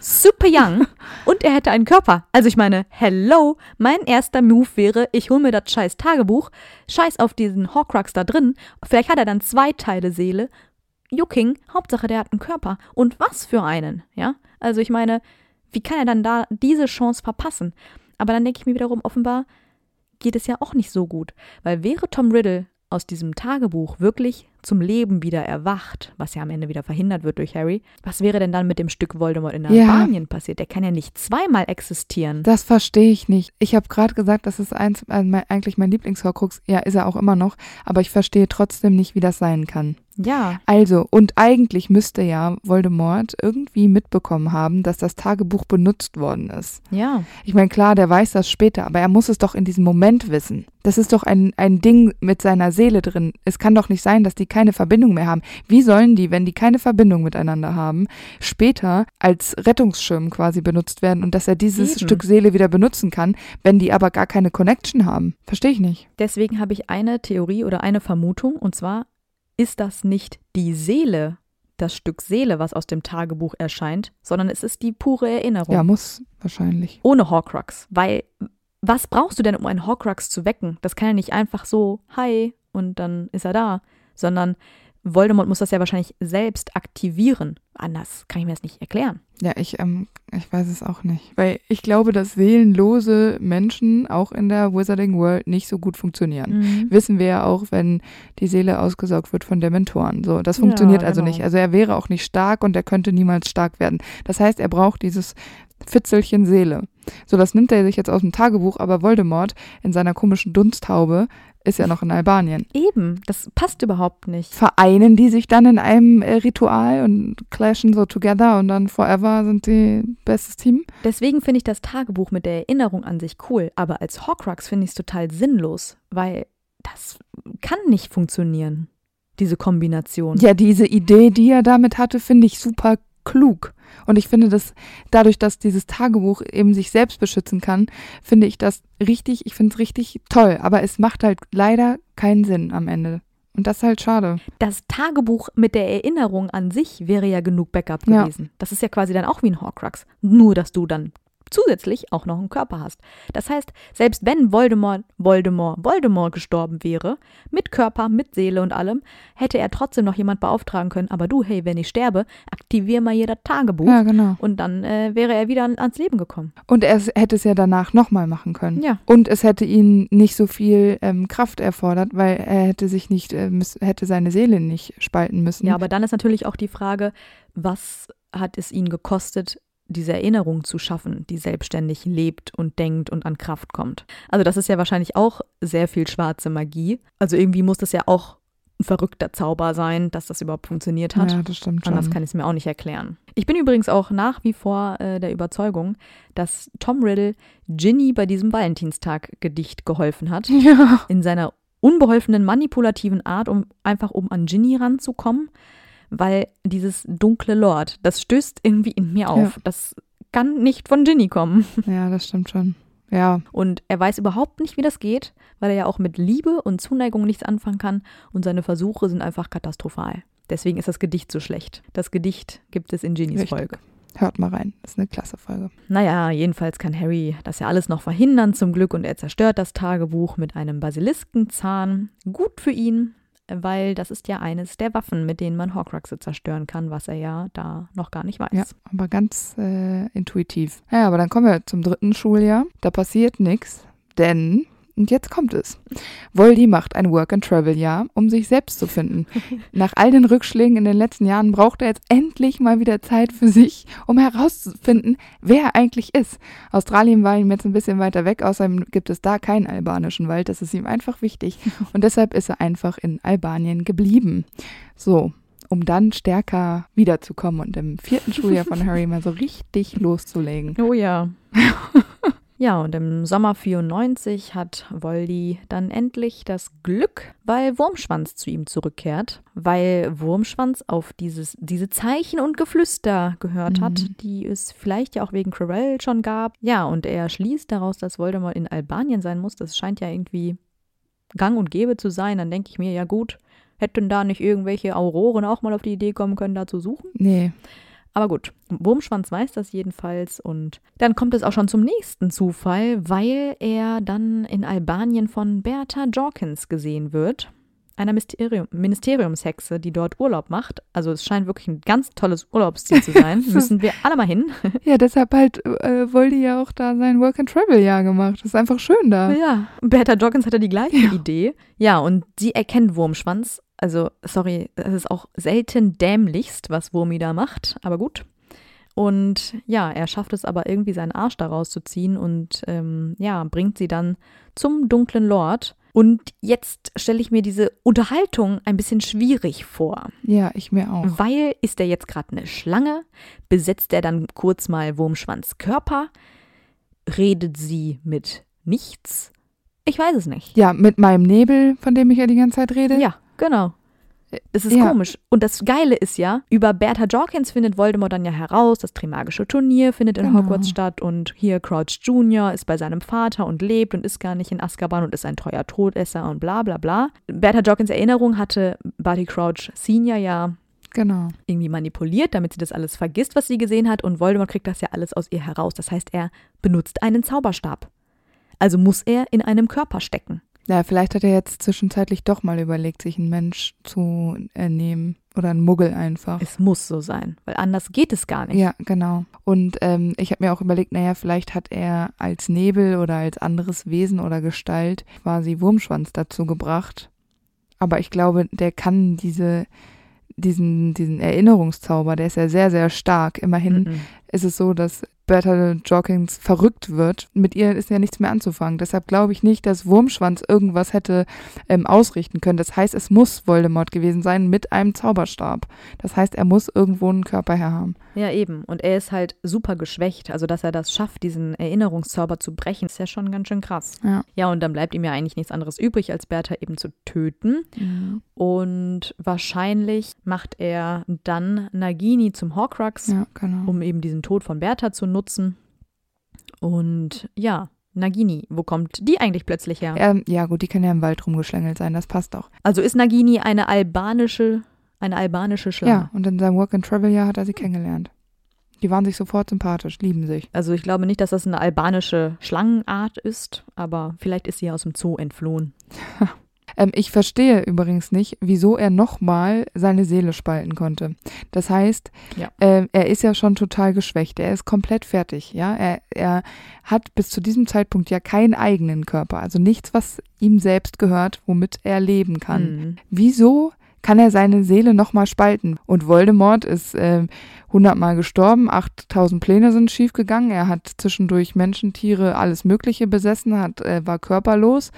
super young und er hätte einen Körper. Also ich meine, hello, mein erster Move wäre, ich hole mir das scheiß Tagebuch, scheiß auf diesen Horcrux da drin, vielleicht hat er dann zwei Teile Seele, Jucking, Hauptsache der hat einen Körper. Und was für einen, ja? Also ich meine, wie kann er dann da diese Chance verpassen? Aber dann denke ich mir wiederum, offenbar geht es ja auch nicht so gut. Weil wäre Tom Riddle aus diesem Tagebuch wirklich zum Leben wieder erwacht, was ja am Ende wieder verhindert wird durch Harry, was wäre denn dann mit dem Stück Voldemort in Ja. Albanien passiert? Der kann ja nicht zweimal existieren. Das verstehe ich nicht. Ich habe gerade gesagt, das ist eins, äh, mein, eigentlich mein Lieblingshorcrux. Ja, ist er auch immer noch. Aber ich verstehe trotzdem nicht, wie das sein kann. ja, Also, und eigentlich müsste ja Voldemort irgendwie mitbekommen haben, dass das Tagebuch benutzt worden ist. ja. Ich meine, klar, der weiß das später, aber er muss es doch in diesem Moment wissen. Das ist doch ein, ein Ding mit seiner Seele drin. Es kann doch nicht sein, dass die keine Verbindung mehr haben. Wie sollen die, wenn die keine Verbindung miteinander haben, später als Rettungsschirm quasi benutzt werden und dass er dieses Eben. Stück Seele wieder benutzen kann, wenn die aber gar keine Connection haben? Verstehe ich nicht. Deswegen habe ich eine Theorie oder eine Vermutung, und zwar ist das nicht die Seele, das Stück Seele, was aus dem Tagebuch erscheint, sondern es ist die pure Erinnerung. Ja, muss wahrscheinlich. ohne Horcrux, weil was brauchst du denn, um einen Horcrux zu wecken? Das kann ja nicht einfach so, hi, und dann ist er da, sondern Voldemort muss das ja wahrscheinlich selbst aktivieren. Anders kann ich mir das nicht erklären. Ja, ich, ähm, ich weiß es auch nicht. Weil ich glaube, dass seelenlose Menschen auch in der Wizarding World nicht so gut funktionieren. Mhm. Wissen wir ja auch, wenn die Seele ausgesaugt wird von Dementoren. So, das funktioniert ja, also genau. nicht. Also er wäre auch nicht stark und er könnte niemals stark werden. Das heißt, er braucht dieses Fitzelchen Seele. So, das nimmt er sich jetzt aus dem Tagebuch, aber Voldemort in seiner komischen Dunsthaube ist ja noch in Albanien. Eben, das passt überhaupt nicht. Vereinen die sich dann in einem äh, Ritual und clashen so together und dann forever sind die bestes Team? Deswegen finde ich das Tagebuch mit der Erinnerung an sich cool, aber als Horcrux finde ich es total sinnlos, weil das kann nicht funktionieren, diese Kombination. Ja, diese Idee, die er damit hatte, finde ich super klug. Und ich finde, dass dadurch, dass dieses Tagebuch eben sich selbst beschützen kann, finde ich das richtig, ich finde es richtig toll. Aber es macht halt leider keinen Sinn am Ende. Und das ist halt schade. Das Tagebuch mit der Erinnerung an sich wäre ja genug Backup gewesen. Ja. Das ist ja quasi dann auch wie ein Horcrux. Nur, dass du dann zusätzlich auch noch einen Körper hast. Das heißt, selbst wenn Voldemort, Voldemort, Voldemort gestorben wäre, mit Körper, mit Seele und allem, hätte er trotzdem noch jemand beauftragen können. Aber du, hey, wenn ich sterbe, aktivier mal jeder Tagebuch. Ja, genau. Und dann äh, wäre er wieder ans Leben gekommen. Und er hätte es ja danach nochmal machen können. Ja. Und es hätte ihn nicht so viel ähm, Kraft erfordert, weil er hätte sich nicht, äh, hätte seine Seele nicht spalten müssen. Ja, aber dann ist natürlich auch die Frage, was hat es ihn gekostet, diese Erinnerung zu schaffen, die selbstständig lebt und denkt und an Kraft kommt. Also das ist ja wahrscheinlich auch sehr viel schwarze Magie. Also irgendwie muss das ja auch ein verrückter Zauber sein, dass das überhaupt funktioniert hat. Ja, das stimmt schon. Anders kann ich es mir auch nicht erklären. Ich bin übrigens auch nach wie vor äh, der Überzeugung, dass Tom Riddle Ginny bei diesem Valentinstag-Gedicht geholfen hat. (laughs) Ja. In seiner unbeholfenen, manipulativen Art, um einfach um an Ginny ranzukommen weil dieses dunkle Lord, das stößt irgendwie in mir auf. Ja. Das kann nicht von Ginny kommen. (laughs) Ja, das stimmt schon. Ja. Und er weiß überhaupt nicht, wie das geht, weil er ja auch mit Liebe und Zuneigung nichts anfangen kann und seine Versuche sind einfach katastrophal. Deswegen ist das Gedicht so schlecht. Das Gedicht gibt es in Ginnys Richtig. Folge. Hört mal rein, das ist eine klasse Folge. Naja, jedenfalls kann Harry das ja alles noch verhindern zum Glück und er zerstört das Tagebuch mit einem Basiliskenzahn. Gut für ihn, weil das ist ja eines der Waffen, mit denen man Horcruxe zerstören kann, was er ja da noch gar nicht weiß. Ja, aber ganz äh, intuitiv. Ja, aber dann kommen wir zum dritten Schuljahr. Da passiert nichts, denn und jetzt kommt es. Voldy macht ein Work-and-Travel-Jahr, um sich selbst zu finden. (laughs) Nach all den Rückschlägen in den letzten Jahren braucht er jetzt endlich mal wieder Zeit für sich, um herauszufinden, wer er eigentlich ist. Australien war ihm jetzt ein bisschen weiter weg, außerdem gibt es da keinen albanischen Wald, das ist ihm einfach wichtig. (laughs) Und deshalb ist er einfach in Albanien geblieben. So, um dann stärker wiederzukommen und im vierten Schuljahr von Harry mal so richtig loszulegen. Oh ja. (laughs) Ja, und im Sommer 94 hat Voldy dann endlich das Glück, weil Wurmschwanz zu ihm zurückkehrt, weil Wurmschwanz auf dieses, diese Zeichen und Geflüster gehört mhm. hat, die es vielleicht ja auch wegen Quirrell schon gab. Ja, und er schließt daraus, dass Voldemort in Albanien sein muss. Das scheint ja irgendwie gang und gäbe zu sein. Dann denke ich mir, ja gut, hätten da nicht irgendwelche Auroren auch mal auf die Idee kommen können, da zu suchen? Nee. Aber gut, Wurmschwanz weiß das jedenfalls und dann kommt es auch schon zum nächsten Zufall, weil er dann in Albanien von Bertha Jorkins gesehen wird, einer Mysterium Ministeriumshexe, die dort Urlaub macht. Also es scheint wirklich ein ganz tolles Urlaubsziel zu sein. (laughs) Müssen wir alle mal hin. ja, deshalb halt äh, wollte ja auch da sein Work-and-Travel-Jahr gemacht. Das ist einfach schön da. Ja, Bertha Jorkins hatte die gleiche ja. Idee. Ja, und sie erkennt Wurmschwanz also, sorry, es ist auch selten dämlichst, was Wurmi da macht, aber gut. Und ja, er schafft es aber irgendwie seinen Arsch daraus zu ziehen und ähm, ja, bringt sie dann zum dunklen Lord. Und jetzt stelle ich mir diese Unterhaltung ein bisschen schwierig vor. Ja, ich mir auch. Weil ist er jetzt gerade eine Schlange? Besetzt er dann kurz mal Wurmschwanz Körper? Redet sie mit nichts? Ich weiß es nicht. Ja, mit meinem Nebel, von dem ich ja die ganze Zeit rede. Ja, Genau. Es ist ja. komisch. Und das Geile ist ja, über Bertha Jorkins findet Voldemort dann ja heraus, das Trimagische Turnier findet in genau. Hogwarts statt und hier Crouch Jr. ist bei seinem Vater und lebt und ist gar nicht in Azkaban und ist ein treuer Todesser und bla bla bla. Bertha Jorkins Erinnerung hatte Barty Crouch Senior ja genau. irgendwie manipuliert, damit sie das alles vergisst, was sie gesehen hat und Voldemort kriegt das ja alles aus ihr heraus. Das heißt, er benutzt einen Zauberstab. Also muss er in einem Körper stecken. Ja, vielleicht hat er jetzt zwischenzeitlich doch mal überlegt, sich einen Mensch zu ernehmen oder einen Muggel einfach. Es muss so sein, weil anders geht es gar nicht. Ja, genau. Und ähm, ich habe mir auch überlegt, naja, vielleicht hat er als Nebel oder als anderes Wesen oder Gestalt quasi Wurmschwanz dazu gebracht. Aber ich glaube, der kann diese, diesen, diesen Erinnerungszauber, der ist ja sehr, sehr stark. Immerhin Mhm. ist es so, dass Bertha Jorkins verrückt wird. Mit ihr ist ja nichts mehr anzufangen. Deshalb glaube ich nicht, dass Wurmschwanz irgendwas hätte ähm, ausrichten können. Das heißt, es muss Voldemort gewesen sein mit einem Zauberstab. Das heißt, er muss irgendwo einen Körper her haben. Ja, eben. Und er ist halt super geschwächt. Also, dass er das schafft, diesen Erinnerungszauber zu brechen, ist ja schon ganz schön krass. Ja. Ja, und dann bleibt ihm ja eigentlich nichts anderes übrig, als Bertha eben zu töten. Und wahrscheinlich macht er dann Nagini zum Horcrux, Ja, genau. um eben diesen Tod von Bertha zu nutzen. Und ja, Nagini, wo kommt die eigentlich plötzlich her? Ähm, ja, gut, die kann ja im Wald rumgeschlängelt sein, das passt auch. Also ist Nagini eine albanische, eine albanische Schlange? Ja, und in seinem Work-and-Travel-Jahr hat er sie kennengelernt. Die waren sich sofort sympathisch, lieben sich. Also ich glaube nicht, dass das eine albanische Schlangenart ist, aber vielleicht ist sie aus dem Zoo entflohen. (laughs) Ähm, ich verstehe übrigens nicht, wieso er nochmal seine Seele spalten konnte. Das heißt, Ja. ähm, er ist ja schon total geschwächt. Er ist komplett fertig. Ja, er, er hat bis zu diesem Zeitpunkt ja keinen eigenen Körper, also nichts, was ihm selbst gehört, womit er leben kann. Mhm. Wieso kann er seine Seele nochmal spalten? Und Voldemort ist ähm, hundertmal gestorben, 8000 Pläne sind schiefgegangen, er hat zwischendurch Menschen, Tiere, alles Mögliche besessen, hat, äh, war körperlos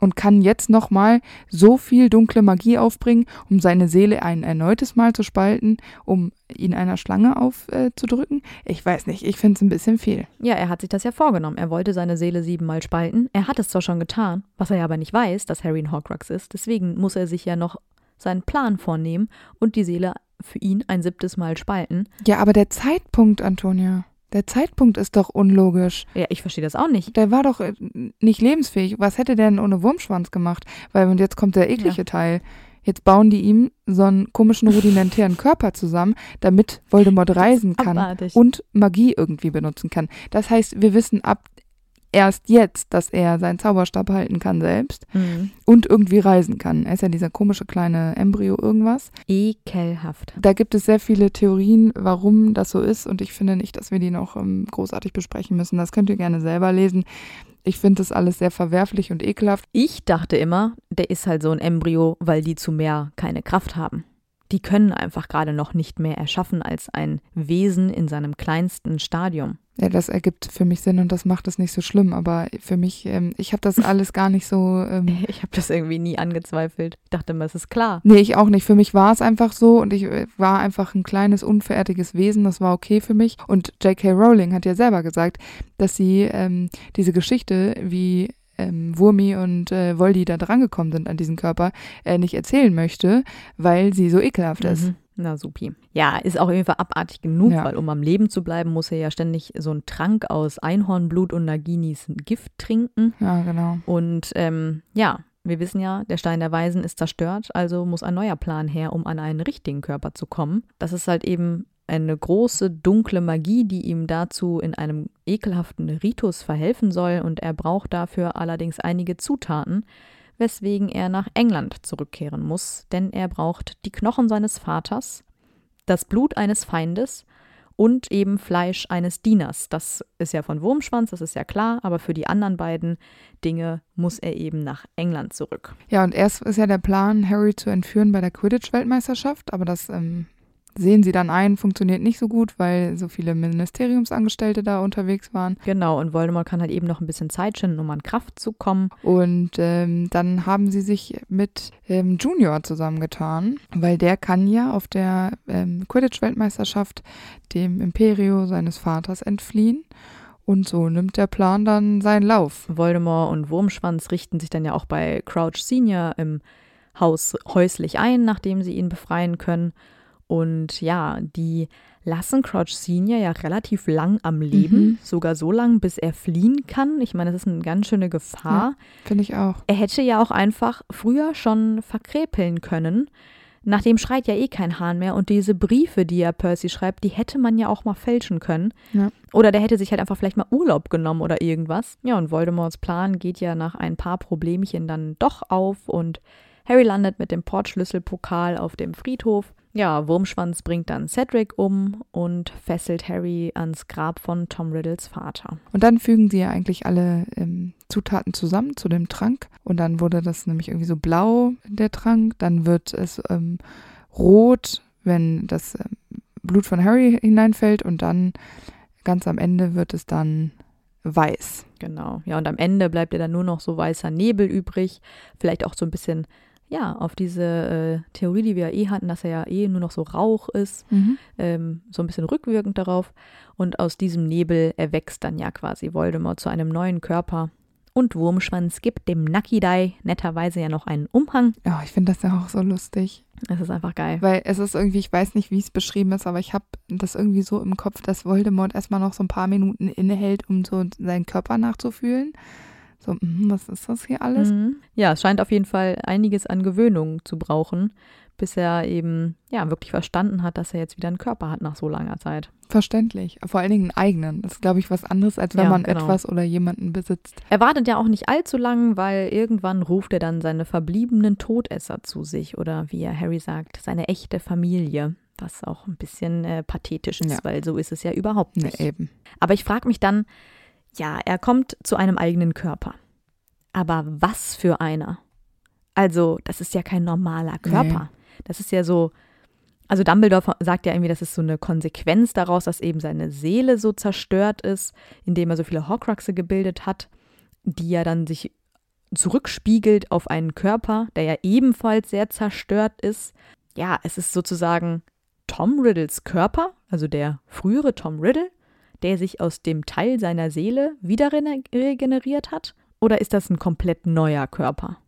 und kann jetzt nochmal so viel dunkle Magie aufbringen, um seine Seele ein erneutes Mal zu spalten, um ihn einer Schlange aufzudrücken? Äh, ich weiß nicht, ich finde es ein bisschen viel. Ja, er hat sich das ja vorgenommen. Er wollte seine Seele siebenmal spalten. Er hat es zwar schon getan, was er ja aber nicht weiß, dass Harry ein Horcrux ist. Deswegen muss er sich ja noch seinen Plan vornehmen und die Seele für ihn ein siebtes Mal spalten. Ja, aber der Zeitpunkt, Antonia, der Zeitpunkt ist doch unlogisch. Ja, ich verstehe das auch nicht. Der war doch äh, nicht lebensfähig. Was hätte der denn ohne Wurmschwanz gemacht? Weil, und jetzt kommt der eklige Ja. Teil. Jetzt bauen die ihm so einen komischen rudimentären Körper zusammen, damit Voldemort reisen kann Abartig. und Magie irgendwie benutzen kann. Das heißt, wir wissen ab erst jetzt, dass er seinen Zauberstab halten kann selbst Mhm. und irgendwie reisen kann. Er ist ja dieser komische kleine Embryo irgendwas. Ekelhaft. Da gibt es sehr viele Theorien, warum das so ist und ich finde nicht, dass wir die noch ähm, großartig besprechen müssen. Das könnt ihr gerne selber lesen. Ich finde das alles sehr verwerflich und ekelhaft. Ich dachte immer, der ist halt so ein Embryo, weil die zu mehr keine Kraft haben. Die können einfach gerade noch nicht mehr erschaffen als ein Wesen in seinem kleinsten Stadium. Ja, das ergibt für mich Sinn und das macht es nicht so schlimm. Aber für mich, ähm, ich habe das (laughs) alles gar nicht so. Ähm, (laughs) Ich habe das irgendwie nie angezweifelt. Ich dachte immer, es ist klar. Nee, ich auch nicht. Für mich war es einfach so und ich äh, war einfach ein kleines, unfertiges Wesen. Das war okay für mich. Und J.K. Rowling hat ja selber gesagt, dass sie ähm, diese Geschichte, wie ähm, Wurmi und äh, Voldy da drangekommen sind an diesen Körper, äh, nicht erzählen möchte, weil sie so ekelhaft ist. Na supi. Ja, ist auch irgendwie abartig genug, Ja. weil um am Leben zu bleiben, muss er ja ständig so einen Trank aus Einhornblut und Naginis Gift trinken. Ja, genau. Und ähm, ja, wir wissen ja, der Stein der Weisen ist zerstört, also muss ein neuer Plan her, um an einen richtigen Körper zu kommen. Das ist halt eben eine große dunkle Magie, die ihm dazu in einem ekelhaften Ritus verhelfen soll und er braucht dafür allerdings einige Zutaten, weswegen er nach England zurückkehren muss, denn er braucht die Knochen seines Vaters, das Blut eines Feindes und eben Fleisch eines Dieners. Das ist ja von Wurmschwanz, das ist ja klar, aber für die anderen beiden Dinge muss er eben nach England zurück. Ja, und erst ist ja der Plan, Harry zu entführen bei der Quidditch-Weltmeisterschaft, aber das ähm, sehen sie dann ein, funktioniert nicht so gut, weil so viele Ministeriumsangestellte da unterwegs waren. Genau, und Voldemort kann halt eben noch ein bisschen Zeit schinden, um an Kraft zu kommen. Und ähm, dann haben sie sich mit ähm, Junior zusammengetan, weil der kann ja auf der ähm, Quidditch-Weltmeisterschaft dem Imperio seines Vaters entfliehen. Und so nimmt der Plan dann seinen Lauf. Voldemort und Wurmschwanz richten sich dann ja auch bei Crouch Senior im Haus häuslich ein, nachdem sie ihn befreien können. Und ja, die lassen Crouch Senior ja relativ lang am Leben, Mhm. sogar so lang, bis er fliehen kann. Ich meine, das ist eine ganz schöne Gefahr. Finde ich auch. Er hätte ja auch einfach früher schon verkrepeln können, nach dem schreit ja eh kein Hahn mehr und diese Briefe, die ja Percy schreibt, die hätte man ja auch mal fälschen können. Ja. Oder der hätte sich halt einfach vielleicht mal Urlaub genommen oder irgendwas. Ja, und Voldemorts Plan geht ja nach ein paar Problemchen dann doch auf und Harry landet mit dem Portschlüsselpokal auf dem Friedhof. Ja, Wurmschwanz bringt dann Cedric um und fesselt Harry ans Grab von Tom Riddles Vater. Und dann fügen sie ja eigentlich alle ähm, Zutaten zusammen zu dem Trank. Und dann wurde das nämlich irgendwie so blau, der Trank. Dann wird es ähm, rot, wenn das ähm, Blut von Harry hineinfällt. Und dann ganz am Ende wird es dann weiß. Genau. Ja, und am Ende bleibt ja dann nur noch so weißer Nebel übrig. Vielleicht auch so ein bisschen ja, auf diese äh, Theorie, die wir ja eh hatten, dass er ja eh nur noch so Rauch ist, Mhm. ähm, so ein bisschen rückwirkend darauf. Und aus diesem Nebel erwächst dann ja quasi Voldemort zu einem neuen Körper. Und Wurmschwanz gibt dem Nakidai netterweise ja noch einen Umhang. Ja, ich finde das ja auch so lustig. Das ist einfach geil. Weil es ist irgendwie, ich weiß nicht, wie es beschrieben ist, aber ich habe das irgendwie so im Kopf, dass Voldemort erstmal noch so ein paar Minuten innehält, um so seinen Körper nachzufühlen. So, mhm, was ist das hier alles? Mhm. Ja, es scheint auf jeden Fall einiges an Gewöhnung zu brauchen, bis er eben ja wirklich verstanden hat, dass er jetzt wieder einen Körper hat nach so langer Zeit. Verständlich. Vor allen Dingen einen eigenen. Das ist, glaube ich, was anderes, als wenn Ja, man genau. etwas oder jemanden besitzt. Er wartet ja auch nicht allzu lang, weil irgendwann ruft er dann seine verbliebenen Todesser zu sich oder wie er Harry sagt, seine echte Familie. Was auch ein bisschen äh, pathetisch ist, Ja. weil so ist es ja überhaupt nicht. eben. Aber ich frage mich dann, ja, er kommt zu einem eigenen Körper. Aber was für einer? Also, das ist ja kein normaler Körper. Das ist ja so, also Dumbledore sagt ja irgendwie, das ist so eine Konsequenz daraus, dass eben seine Seele so zerstört ist, indem er so viele Horcruxe gebildet hat, die ja dann sich zurückspiegelt auf einen Körper, der ja ebenfalls sehr zerstört ist. Ja, es ist sozusagen Tom Riddles Körper, also der frühere Tom Riddle, der sich aus dem Teil seiner Seele wieder regeneriert hat? Oder ist das ein komplett neuer Körper?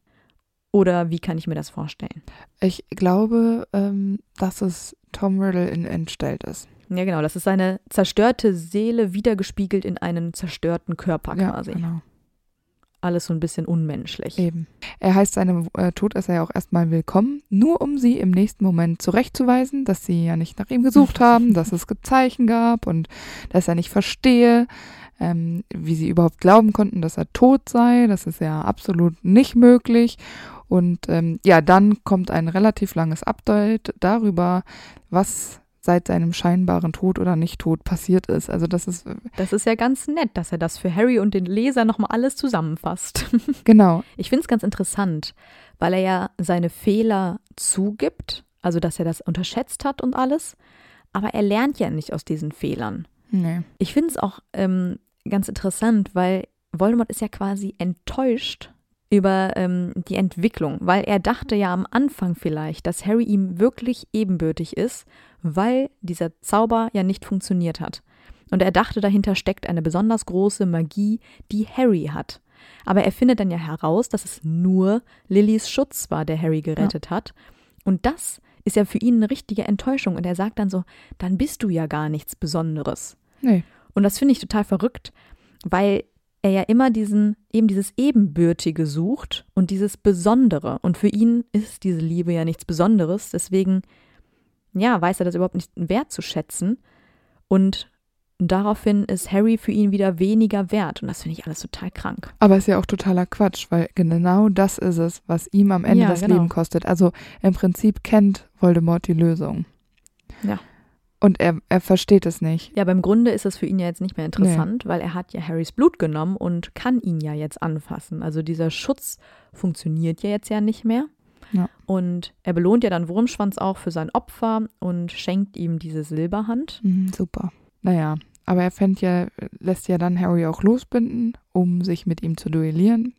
Oder wie kann ich mir das vorstellen? Ich glaube, ähm, dass es Tom Riddle in entstellt ist. Ja, genau, das ist seine zerstörte Seele wiedergespiegelt in einen zerstörten Körper ja, quasi. genau. Alles so ein bisschen unmenschlich. Eben. Er heißt seine äh, Todesser ja auch erstmal willkommen, nur um sie im nächsten Moment zurechtzuweisen, dass sie ja nicht nach ihm gesucht (laughs) haben, dass es Zeichen gab und dass er nicht verstehe, ähm, wie sie überhaupt glauben konnten, dass er tot sei. Das ist ja absolut nicht möglich. Und ähm, ja, dann kommt ein relativ langes Update darüber, was seit seinem scheinbaren Tod oder Nicht-Tod passiert ist. Also das ist, äh, Das ist ja ganz nett, dass er das für Harry und den Leser nochmal alles zusammenfasst. (laughs) genau, Ich finde es ganz interessant, weil er ja seine Fehler zugibt, also dass er das unterschätzt hat und alles, aber er lernt ja nicht aus diesen Fehlern. nee. Ich finde es auch ähm, ganz interessant, weil Voldemort ist ja quasi enttäuscht über ähm, die Entwicklung, weil er dachte ja am Anfang vielleicht, dass Harry ihm wirklich ebenbürtig ist, weil dieser Zauber ja nicht funktioniert hat. Und er dachte, dahinter steckt eine besonders große Magie, die Harry hat. Aber er findet dann ja heraus, dass es nur Lillys Schutz war, der Harry gerettet hat. Und das ist ja für ihn eine richtige Enttäuschung. Und er sagt dann so, dann bist du ja gar nichts Besonderes. Nee. Und das finde ich total verrückt, weil er ja immer diesen, eben dieses Ebenbürtige sucht und dieses Besondere. Und für ihn ist diese Liebe ja nichts Besonderes. Deswegen, ja, weiß er das überhaupt nicht wertzuschätzen. Und daraufhin ist Harry für ihn wieder weniger wert. Und das finde ich alles total krank. Aber ist ja auch totaler Quatsch, weil genau das ist es, was ihm am Ende Ja, das genau. Leben kostet. Also im Prinzip kennt Voldemort die Lösung. Ja. Und er, er versteht es nicht. Ja, aber im Grunde ist es für ihn ja jetzt nicht mehr interessant, weil er hat ja Harrys Blut genommen und kann ihn ja jetzt anfassen. Also dieser Schutz funktioniert ja jetzt ja nicht mehr. Ja. Und er belohnt ja dann Wurmschwanz auch für sein Opfer und schenkt ihm diese Silberhand. Mhm, super. Naja, aber er fängt ja, lässt ja dann Harry auch losbinden, um sich mit ihm zu duellieren.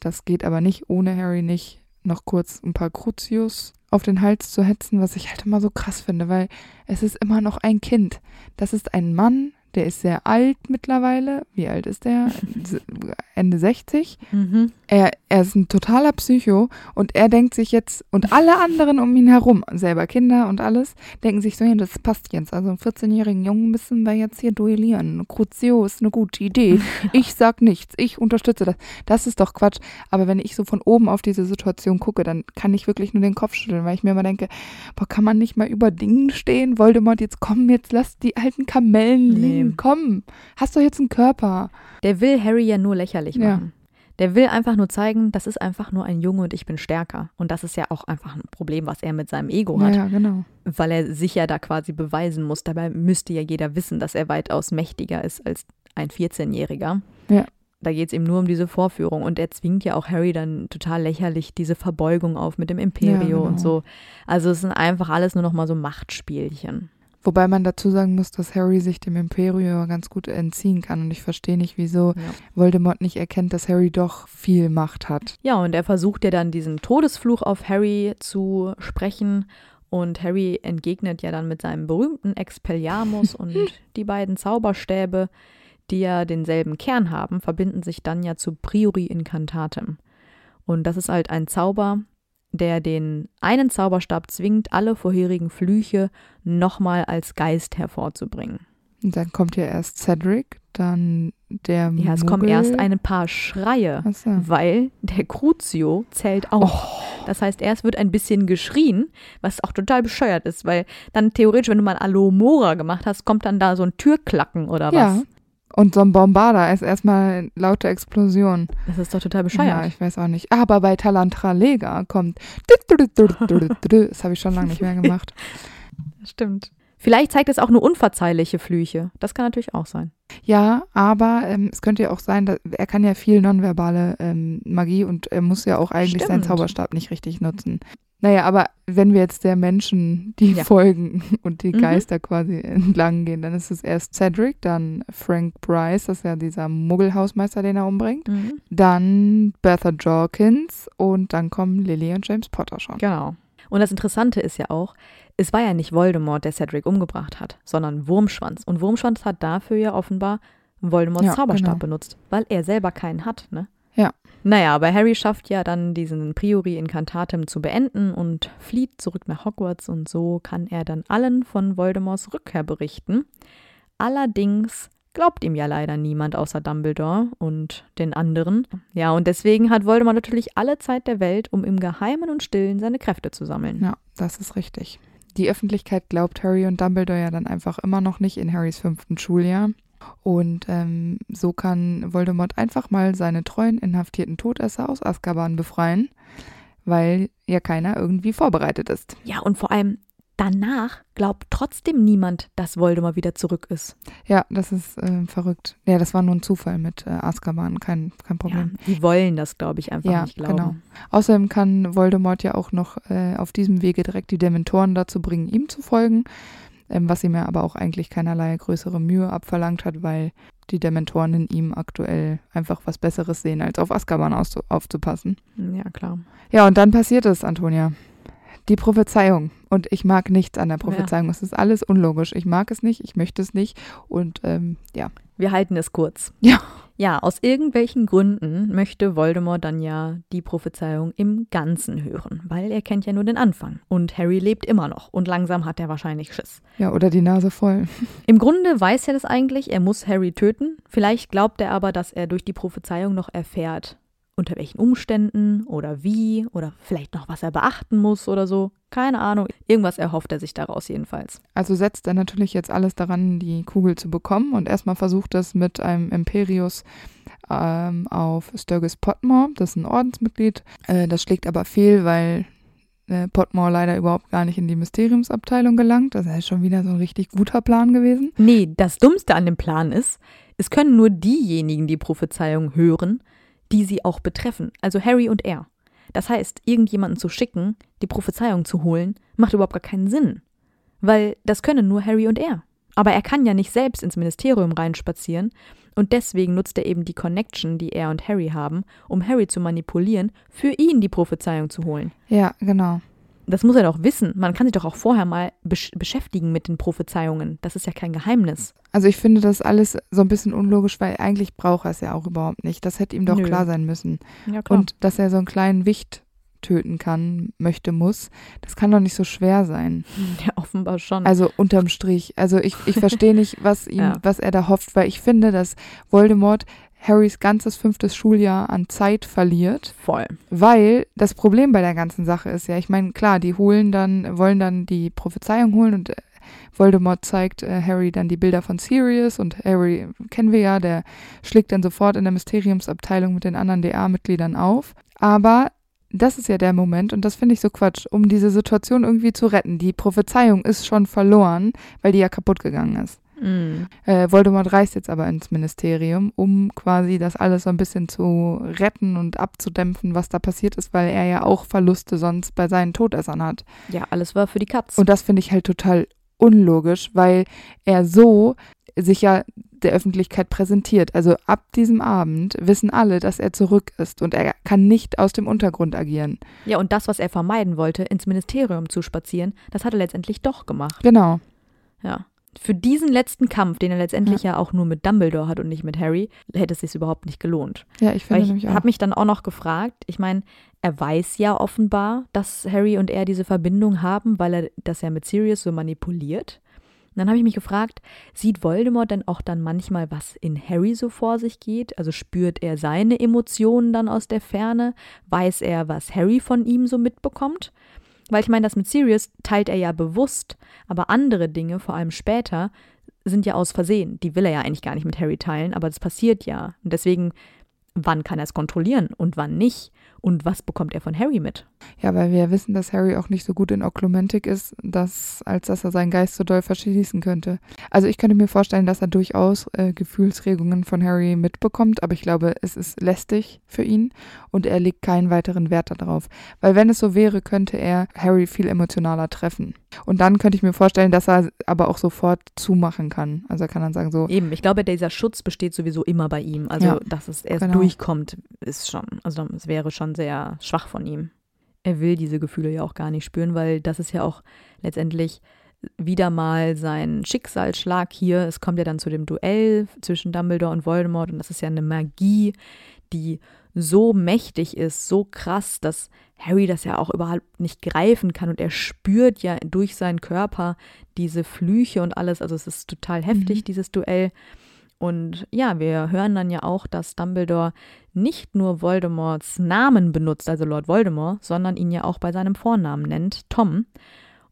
Das geht aber nicht, ohne Harry nicht noch kurz ein paar Crucius auf den Hals zu hetzen, was ich halt immer so krass finde, weil es ist immer noch ein Kind. Das ist ein Mann, der ist sehr alt mittlerweile. Wie alt ist der? (laughs) Ende 60. Mhm. Er, er ist ein totaler Psycho und er denkt sich jetzt, und alle anderen um ihn herum, selber Kinder und alles, denken sich so, ja, das passt jetzt. Also einen 14-jährigen Jungen müssen wir jetzt hier duellieren. Crucio ist eine gute Idee. (laughs) Ich sag nichts, ich unterstütze das. Das ist doch Quatsch. Aber wenn ich so von oben auf diese Situation gucke, dann kann ich wirklich nur den Kopf schütteln, weil ich mir immer denke, boah, kann man nicht mal über Dingen stehen? Voldemort, jetzt komm, jetzt lass die alten Kamellen liegen. Nee. Komm, hast doch jetzt einen Körper. Der will Harry ja nur lächerlich machen. Ja. Der will einfach nur zeigen, das ist einfach nur ein Junge und ich bin stärker. Und das ist ja auch einfach ein Problem, was er mit seinem Ego hat. Ja, genau. Weil er sich ja da quasi beweisen muss. Dabei müsste ja jeder wissen, dass er weitaus mächtiger ist als ein 14-Jähriger. Ja. Da geht es ihm nur um diese Vorführung. Und er zwingt ja auch Harry dann total lächerlich diese Verbeugung auf mit dem Imperio ja, genau. und so. Also es sind einfach alles nur noch mal so Machtspielchen. Wobei man dazu sagen muss, dass Harry sich dem Imperium ganz gut entziehen kann. Und ich verstehe nicht, wieso ja. Voldemort nicht erkennt, dass Harry doch viel Macht hat. Ja, und er versucht ja dann diesen Todesfluch auf Harry zu sprechen. Und Harry entgegnet ja dann mit seinem berühmten Expelliarmus (laughs) und die beiden Zauberstäbe, die ja denselben Kern haben, verbinden sich dann ja zu Priori Incantatem. Und das ist halt ein Zauber, der den einen Zauberstab zwingt, alle vorherigen Flüche nochmal als Geist hervorzubringen. Und dann kommt ja erst Cedric, dann der Ja, es kommen erst ein paar Schreie, so. weil der Crucio zählt auch. Oh. Das heißt, erst wird ein bisschen geschrien, was auch total bescheuert ist, weil dann theoretisch, wenn du mal Alomora gemacht hast, kommt dann da so ein Türklacken oder was. Ja. Und so ein Bombarder ist erstmal laute Explosion. Das ist doch total bescheuert. Ja, ich weiß auch nicht. Aber bei Talantralega kommt. (laughs) Das habe ich schon lange nicht mehr gemacht. (laughs) Stimmt. Vielleicht zeigt es auch nur unverzeihliche Flüche. Das kann natürlich auch sein. Ja, aber ähm, es könnte ja auch sein, dass, er kann ja viel nonverbale ähm, Magie und er muss ja auch eigentlich Stimmt. seinen Zauberstab nicht richtig nutzen. Naja, aber wenn wir jetzt der Menschen die ja. folgen (laughs) und die mhm. Geister quasi entlang gehen, dann ist es erst Cedric, dann Frank Bryce, das ist ja dieser Muggelhausmeister, den er umbringt, mhm. dann Bertha Jorkins und dann kommen Lily und James Potter schon. Genau. Und das Interessante ist ja auch, es war ja nicht Voldemort, der Cedric umgebracht hat, sondern Wurmschwanz. Und Wurmschwanz hat dafür ja offenbar Voldemorts ja, Zauberstab genau. benutzt, weil er selber keinen hat, ne? Ja. Naja, aber Harry schafft ja dann diesen Priori Incantatem zu beenden und flieht zurück nach Hogwarts und so kann er dann allen von Voldemorts Rückkehr berichten. Allerdings glaubt ihm ja leider niemand außer Dumbledore und den anderen. Ja, und deswegen hat Voldemort natürlich alle Zeit der Welt, um im Geheimen und Stillen seine Kräfte zu sammeln. Ja, das ist richtig. Die Öffentlichkeit glaubt Harry und Dumbledore ja dann einfach immer noch nicht in Harrys fünften Schuljahr. Und ähm, so kann Voldemort einfach mal seine treuen inhaftierten Todesser aus Azkaban befreien, weil ja keiner irgendwie vorbereitet ist. Ja, und vor allem danach glaubt trotzdem niemand, dass Voldemort wieder zurück ist. Ja, das ist äh, verrückt. Ja, das war nur ein Zufall mit äh, Azkaban, kein, kein Problem. Ja, die wollen das, glaube ich, einfach ja, nicht glauben. Genau. Außerdem kann Voldemort ja auch noch äh, auf diesem Wege direkt die Dementoren dazu bringen, ihm zu folgen ähm, was ihm ja aber auch eigentlich keinerlei größere Mühe abverlangt hat, weil die Dementoren in ihm aktuell einfach was Besseres sehen, als auf Azkaban aufzupassen. Ja, klar. Ja, und dann passiert es, Antonia. Die Prophezeiung. Und ich mag nichts an der Prophezeiung. Ja. Es ist alles unlogisch. Ich mag es nicht, ich möchte es nicht. Und ähm, ja. Wir halten es kurz. Ja. Ja, aus irgendwelchen Gründen möchte Voldemort dann ja die Prophezeiung im Ganzen hören, weil er kennt ja nur den Anfang. Und Harry lebt immer noch und langsam hat er wahrscheinlich Schiss. Ja, oder die Nase voll. (laughs) Im Grunde weiß er das eigentlich, er muss Harry töten. Vielleicht glaubt er aber, dass er durch die Prophezeiung noch erfährt, unter welchen Umständen oder wie oder vielleicht noch, was er beachten muss oder so. Keine Ahnung. Irgendwas erhofft er sich daraus jedenfalls. Also setzt er natürlich jetzt alles daran, die Kugel zu bekommen und erstmal versucht das mit einem Imperius ähm, auf Sturgis Potmore. Das ist ein Ordensmitglied. Äh, das schlägt aber fehl, weil äh, Potmore leider überhaupt gar nicht in die Mysteriumsabteilung gelangt. Das ist schon wieder so ein richtig guter Plan gewesen. Nee, das Dummste an dem Plan ist, es können nur diejenigen die Prophezeiung hören, die sie auch betreffen, also Harry und er. Das heißt, irgendjemanden zu schicken, die Prophezeiung zu holen, macht überhaupt gar keinen Sinn. Weil das können nur Harry und er. Aber er kann ja nicht selbst ins Ministerium reinspazieren und deswegen nutzt er eben die Connection, die er und Harry haben, um Harry zu manipulieren, für ihn die Prophezeiung zu holen. Ja, genau. Das muss er doch wissen. Man kann sich doch auch vorher mal besch beschäftigen mit den Prophezeiungen. Das ist ja kein Geheimnis. Also ich finde das alles so ein bisschen unlogisch, weil eigentlich braucht er es ja auch überhaupt nicht. Das hätte ihm doch Nö. klar sein müssen. Ja, klar. Und dass er so einen kleinen Wicht töten kann, möchte, muss, das kann doch nicht so schwer sein. (laughs) Ja, offenbar schon. Also unterm Strich. Also ich, ich verstehe nicht, was (laughs) ihm, ja. was er da hofft, weil ich finde, dass Voldemort Harrys ganzes fünftes Schuljahr an Zeit verliert. Voll. Weil das Problem bei der ganzen Sache ist ja, ich meine, klar, die holen dann, wollen dann die Prophezeiung holen und Voldemort zeigt äh, Harry dann die Bilder von Sirius und Harry kennen wir ja, der schlägt dann sofort in der Mysteriumsabteilung mit den anderen DA-Mitgliedern auf. Aber das ist ja der Moment und das finde ich so Quatsch, um diese Situation irgendwie zu retten. Die Prophezeiung ist schon verloren, weil die ja kaputt gegangen ist. Mm. Äh, Voldemort reist jetzt aber ins Ministerium, um quasi das alles so ein bisschen zu retten und abzudämpfen, was da passiert ist, weil er ja auch Verluste sonst bei seinen Todessern hat. Ja, alles war für die Katz. Und das finde ich halt total unlogisch, weil er so sich ja der Öffentlichkeit präsentiert. Also ab diesem Abend wissen alle, dass er zurück ist und er kann nicht aus dem Untergrund agieren. Ja, und das, was er vermeiden wollte, ins Ministerium zu spazieren, das hat er letztendlich doch gemacht. Genau. Ja für diesen letzten Kampf, den er letztendlich ja. ja, auch nur mit Dumbledore hat und nicht mit Harry, hätte es sich überhaupt nicht gelohnt. Ja, ich finde Weil ich habe mich dann auch noch gefragt, ich meine, er weiß ja offenbar, dass Harry und er diese Verbindung haben, weil er das ja mit Sirius so manipuliert. Und dann habe ich mich gefragt, sieht Voldemort denn auch dann manchmal, was in Harry so vor sich geht? Also spürt er seine Emotionen dann aus der Ferne? Weiß er, was Harry von ihm so mitbekommt? Weil ich meine, das mit Sirius teilt er ja bewusst, aber andere Dinge, vor allem später, sind ja aus Versehen. Die will er ja eigentlich gar nicht mit Harry teilen, aber das passiert ja. Und deswegen, wann kann er es kontrollieren und wann nicht? Und was bekommt er von Harry mit? Ja, weil wir ja wissen, dass Harry auch nicht so gut in Oklumentik ist, dass, als dass er seinen Geist so doll verschließen könnte. Also ich könnte mir vorstellen, dass er durchaus äh, Gefühlsregungen von Harry mitbekommt, aber ich glaube, es ist lästig für ihn und er legt keinen weiteren Wert darauf. Weil wenn es so wäre, könnte er Harry viel emotionaler treffen. Und dann könnte ich mir vorstellen, dass er aber auch sofort zumachen kann. Also er kann dann sagen so. Eben, ich glaube, dieser Schutz besteht sowieso immer bei ihm. Also, ja, dass es erst genau. durchkommt, ist schon, also es wäre schon sehr schwach von ihm. Er will diese Gefühle ja auch gar nicht spüren, weil das ist ja auch letztendlich wieder mal sein Schicksalsschlag hier. Es kommt ja dann zu dem Duell zwischen Dumbledore und Voldemort und das ist ja eine Magie, die so mächtig ist, so krass, dass Harry das ja auch überhaupt nicht greifen kann und er spürt ja durch seinen Körper diese Flüche und alles. Also es ist total heftig, mhm. dieses Duell. Und ja, wir hören dann ja auch, dass Dumbledore nicht nur Voldemorts Namen benutzt, also Lord Voldemort, sondern ihn ja auch bei seinem Vornamen nennt, Tom.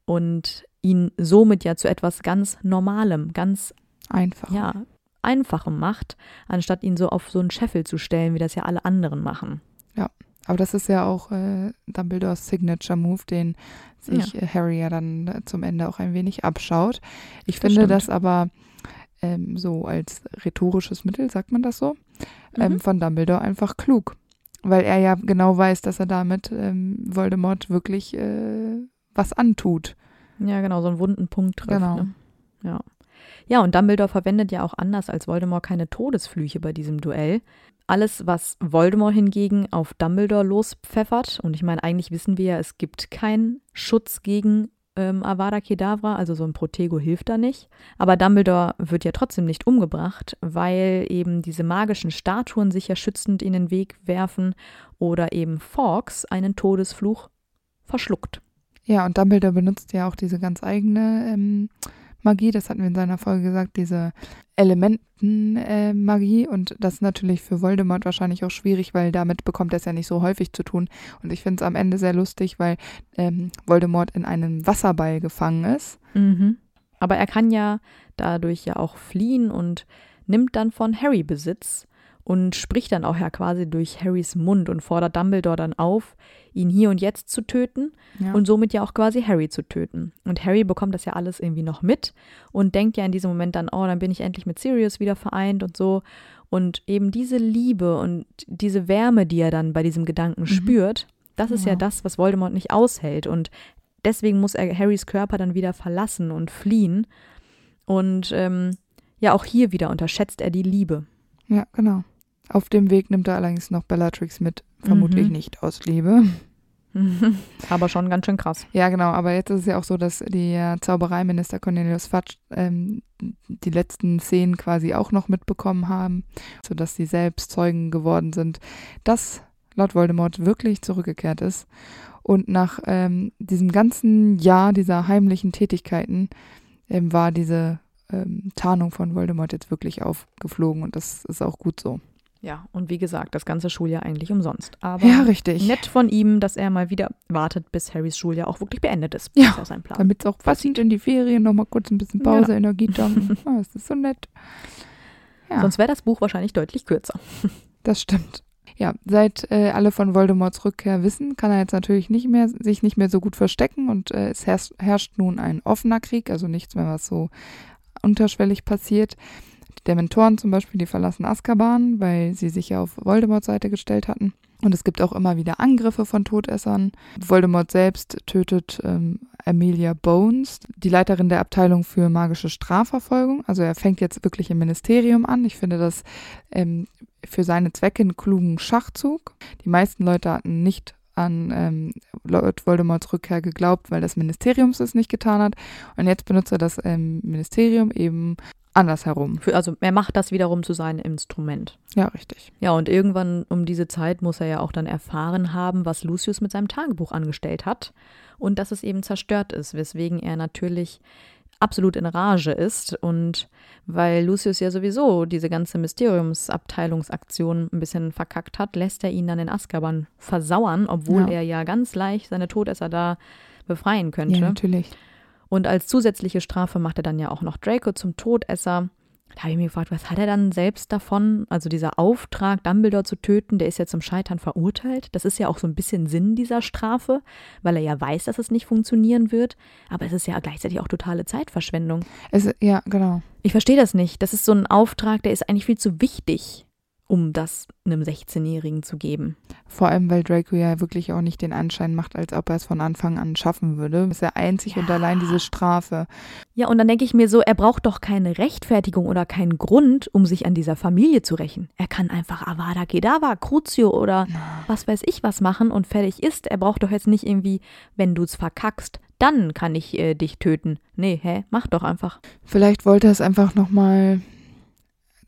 Und ihn somit ja zu etwas ganz Normalem, ganz einfach. Ja, Einfachem macht, anstatt ihn so auf so einen Scheffel zu stellen, wie das ja alle anderen machen. Ja, aber das ist ja auch äh, Dumbledores Signature Move, den sich ja. Äh, Harry ja dann äh, zum Ende auch ein wenig abschaut. Ich das finde stimmt. das aber ähm, so als rhetorisches Mittel, sagt man das so, ähm, mhm. von Dumbledore einfach klug. Weil er ja genau weiß, dass er damit ähm, Voldemort wirklich äh, was antut. Ja, genau, so einen wunden Punkt trifft. Genau. Ne? Ja. Ja, und Dumbledore verwendet ja auch anders als Voldemort keine Todesflüche bei diesem Duell. Alles, was Voldemort hingegen auf Dumbledore lospfeffert, und ich meine, eigentlich wissen wir ja, es gibt keinen Schutz gegen ähm, Avada Kedavra, also so ein Protego hilft da nicht. Aber Dumbledore wird ja trotzdem nicht umgebracht, weil eben diese magischen Statuen sich ja schützend in den Weg werfen oder eben Fawkes einen Todesfluch verschluckt. Ja, und Dumbledore benutzt ja auch diese ganz eigene ähm, Magie, das hatten wir in seiner Folge gesagt, diese Elementenmagie. Äh, und das ist natürlich für Voldemort wahrscheinlich auch schwierig, weil damit bekommt er es ja nicht so häufig zu tun. Und ich finde es am Ende sehr lustig, weil ähm, Voldemort in einem Wasserball gefangen ist. Mhm. Aber er kann ja dadurch ja auch fliehen und nimmt dann von Harry Besitz und spricht dann auch ja quasi durch Harrys Mund und fordert Dumbledore dann auf, ihn hier und jetzt zu töten ja. und somit ja auch quasi Harry zu töten. Und Harry bekommt das ja alles irgendwie noch mit und denkt ja in diesem Moment dann, oh, dann bin ich endlich mit Sirius wieder vereint und so. Und eben diese Liebe und diese Wärme, die er dann bei diesem Gedanken mhm. spürt, das ist ja. ja das, was Voldemort nicht aushält. Und deswegen muss er Harrys Körper dann wieder verlassen und fliehen. Und ähm, ja, auch hier wieder unterschätzt er die Liebe. Ja, genau. Auf dem Weg nimmt er allerdings noch Bellatrix mit, vermutlich mhm. nicht aus Liebe. (laughs) aber schon ganz schön krass. Ja, genau. Aber jetzt ist es ja auch so, dass der Zaubereiminister Cornelius Fudge ähm, die letzten Szenen quasi auch noch mitbekommen haben, sodass sie selbst Zeugen geworden sind, dass laut Voldemort wirklich zurückgekehrt ist. Und nach ähm, diesem ganzen Jahr dieser heimlichen Tätigkeiten ähm, war diese ähm, Tarnung von Voldemort jetzt wirklich aufgeflogen und das ist auch gut so. Ja, und wie gesagt, das ganze Schuljahr eigentlich umsonst. Aber ja, richtig. nett von ihm, dass er mal wieder wartet, bis Harrys Schuljahr auch wirklich beendet ist. Ja, das ist auch sein Plan. damit es auch passiert in die Ferien, nochmal kurz ein bisschen Pause, ja. Energie tanken. (laughs) oh, das ist so nett. Ja. Sonst wäre das Buch wahrscheinlich deutlich kürzer. (laughs) Das stimmt. Ja, seit äh, alle von Voldemorts Rückkehr wissen, kann er jetzt natürlich nicht mehr, sich nicht mehr so gut verstecken und äh, es herrscht, herrscht nun ein offener Krieg, also nichts mehr, was so unterschwellig passiert. Dementoren zum Beispiel, die verlassen Azkaban, weil sie sich ja auf Voldemorts Seite gestellt hatten. Und es gibt auch immer wieder Angriffe von Todessern. Voldemort selbst tötet ähm, Amelia Bones, die Leiterin der Abteilung für magische Strafverfolgung. Also er fängt jetzt wirklich im Ministerium an. Ich finde das ähm, für seine Zwecke einen klugen Schachzug. Die meisten Leute hatten nicht an ähm, Lord Voldemorts Rückkehr geglaubt, weil das Ministerium es nicht getan hat. Und jetzt benutzt er das ähm, Ministerium eben andersherum. Für, also er macht das wiederum zu seinem Instrument. Ja, richtig. Ja, und irgendwann um diese Zeit muss er ja auch dann erfahren haben, was Lucius mit seinem Tagebuch angestellt hat und dass es eben zerstört ist, weswegen er natürlich absolut in Rage ist und weil Lucius ja sowieso diese ganze Mysteriumsabteilungsaktion ein bisschen verkackt hat, lässt er ihn dann in Azkaban versauern, obwohl ja. er ja ganz leicht seine Todesser da befreien könnte. Ja, natürlich. Und als zusätzliche Strafe macht er dann ja auch noch Draco zum Todesser. Da habe ich mich gefragt, was hat er dann selbst davon? Also dieser Auftrag, Dumbledore zu töten, der ist ja zum Scheitern verurteilt. Das ist ja auch so ein bisschen Sinn dieser Strafe, weil er ja weiß, dass es nicht funktionieren wird. Aber es ist ja gleichzeitig auch totale Zeitverschwendung. Es, ja, genau. Ich verstehe das nicht. Das ist so ein Auftrag, der ist eigentlich viel zu wichtig um das einem 16-Jährigen zu geben. Vor allem, weil Draco ja wirklich auch nicht den Anschein macht, als ob er es von Anfang an schaffen würde. Ist ja einzig ja. und allein diese Strafe. Ja, und dann denke ich mir so, er braucht doch keine Rechtfertigung oder keinen Grund, um sich an dieser Familie zu rächen. Er kann einfach Avada Kedavra, Crucio oder was weiß ich was machen und fertig ist. Er braucht doch jetzt nicht irgendwie, wenn du es verkackst, dann kann ich äh, dich töten. Nee, hä? Mach doch einfach. Vielleicht wollte er es einfach nochmal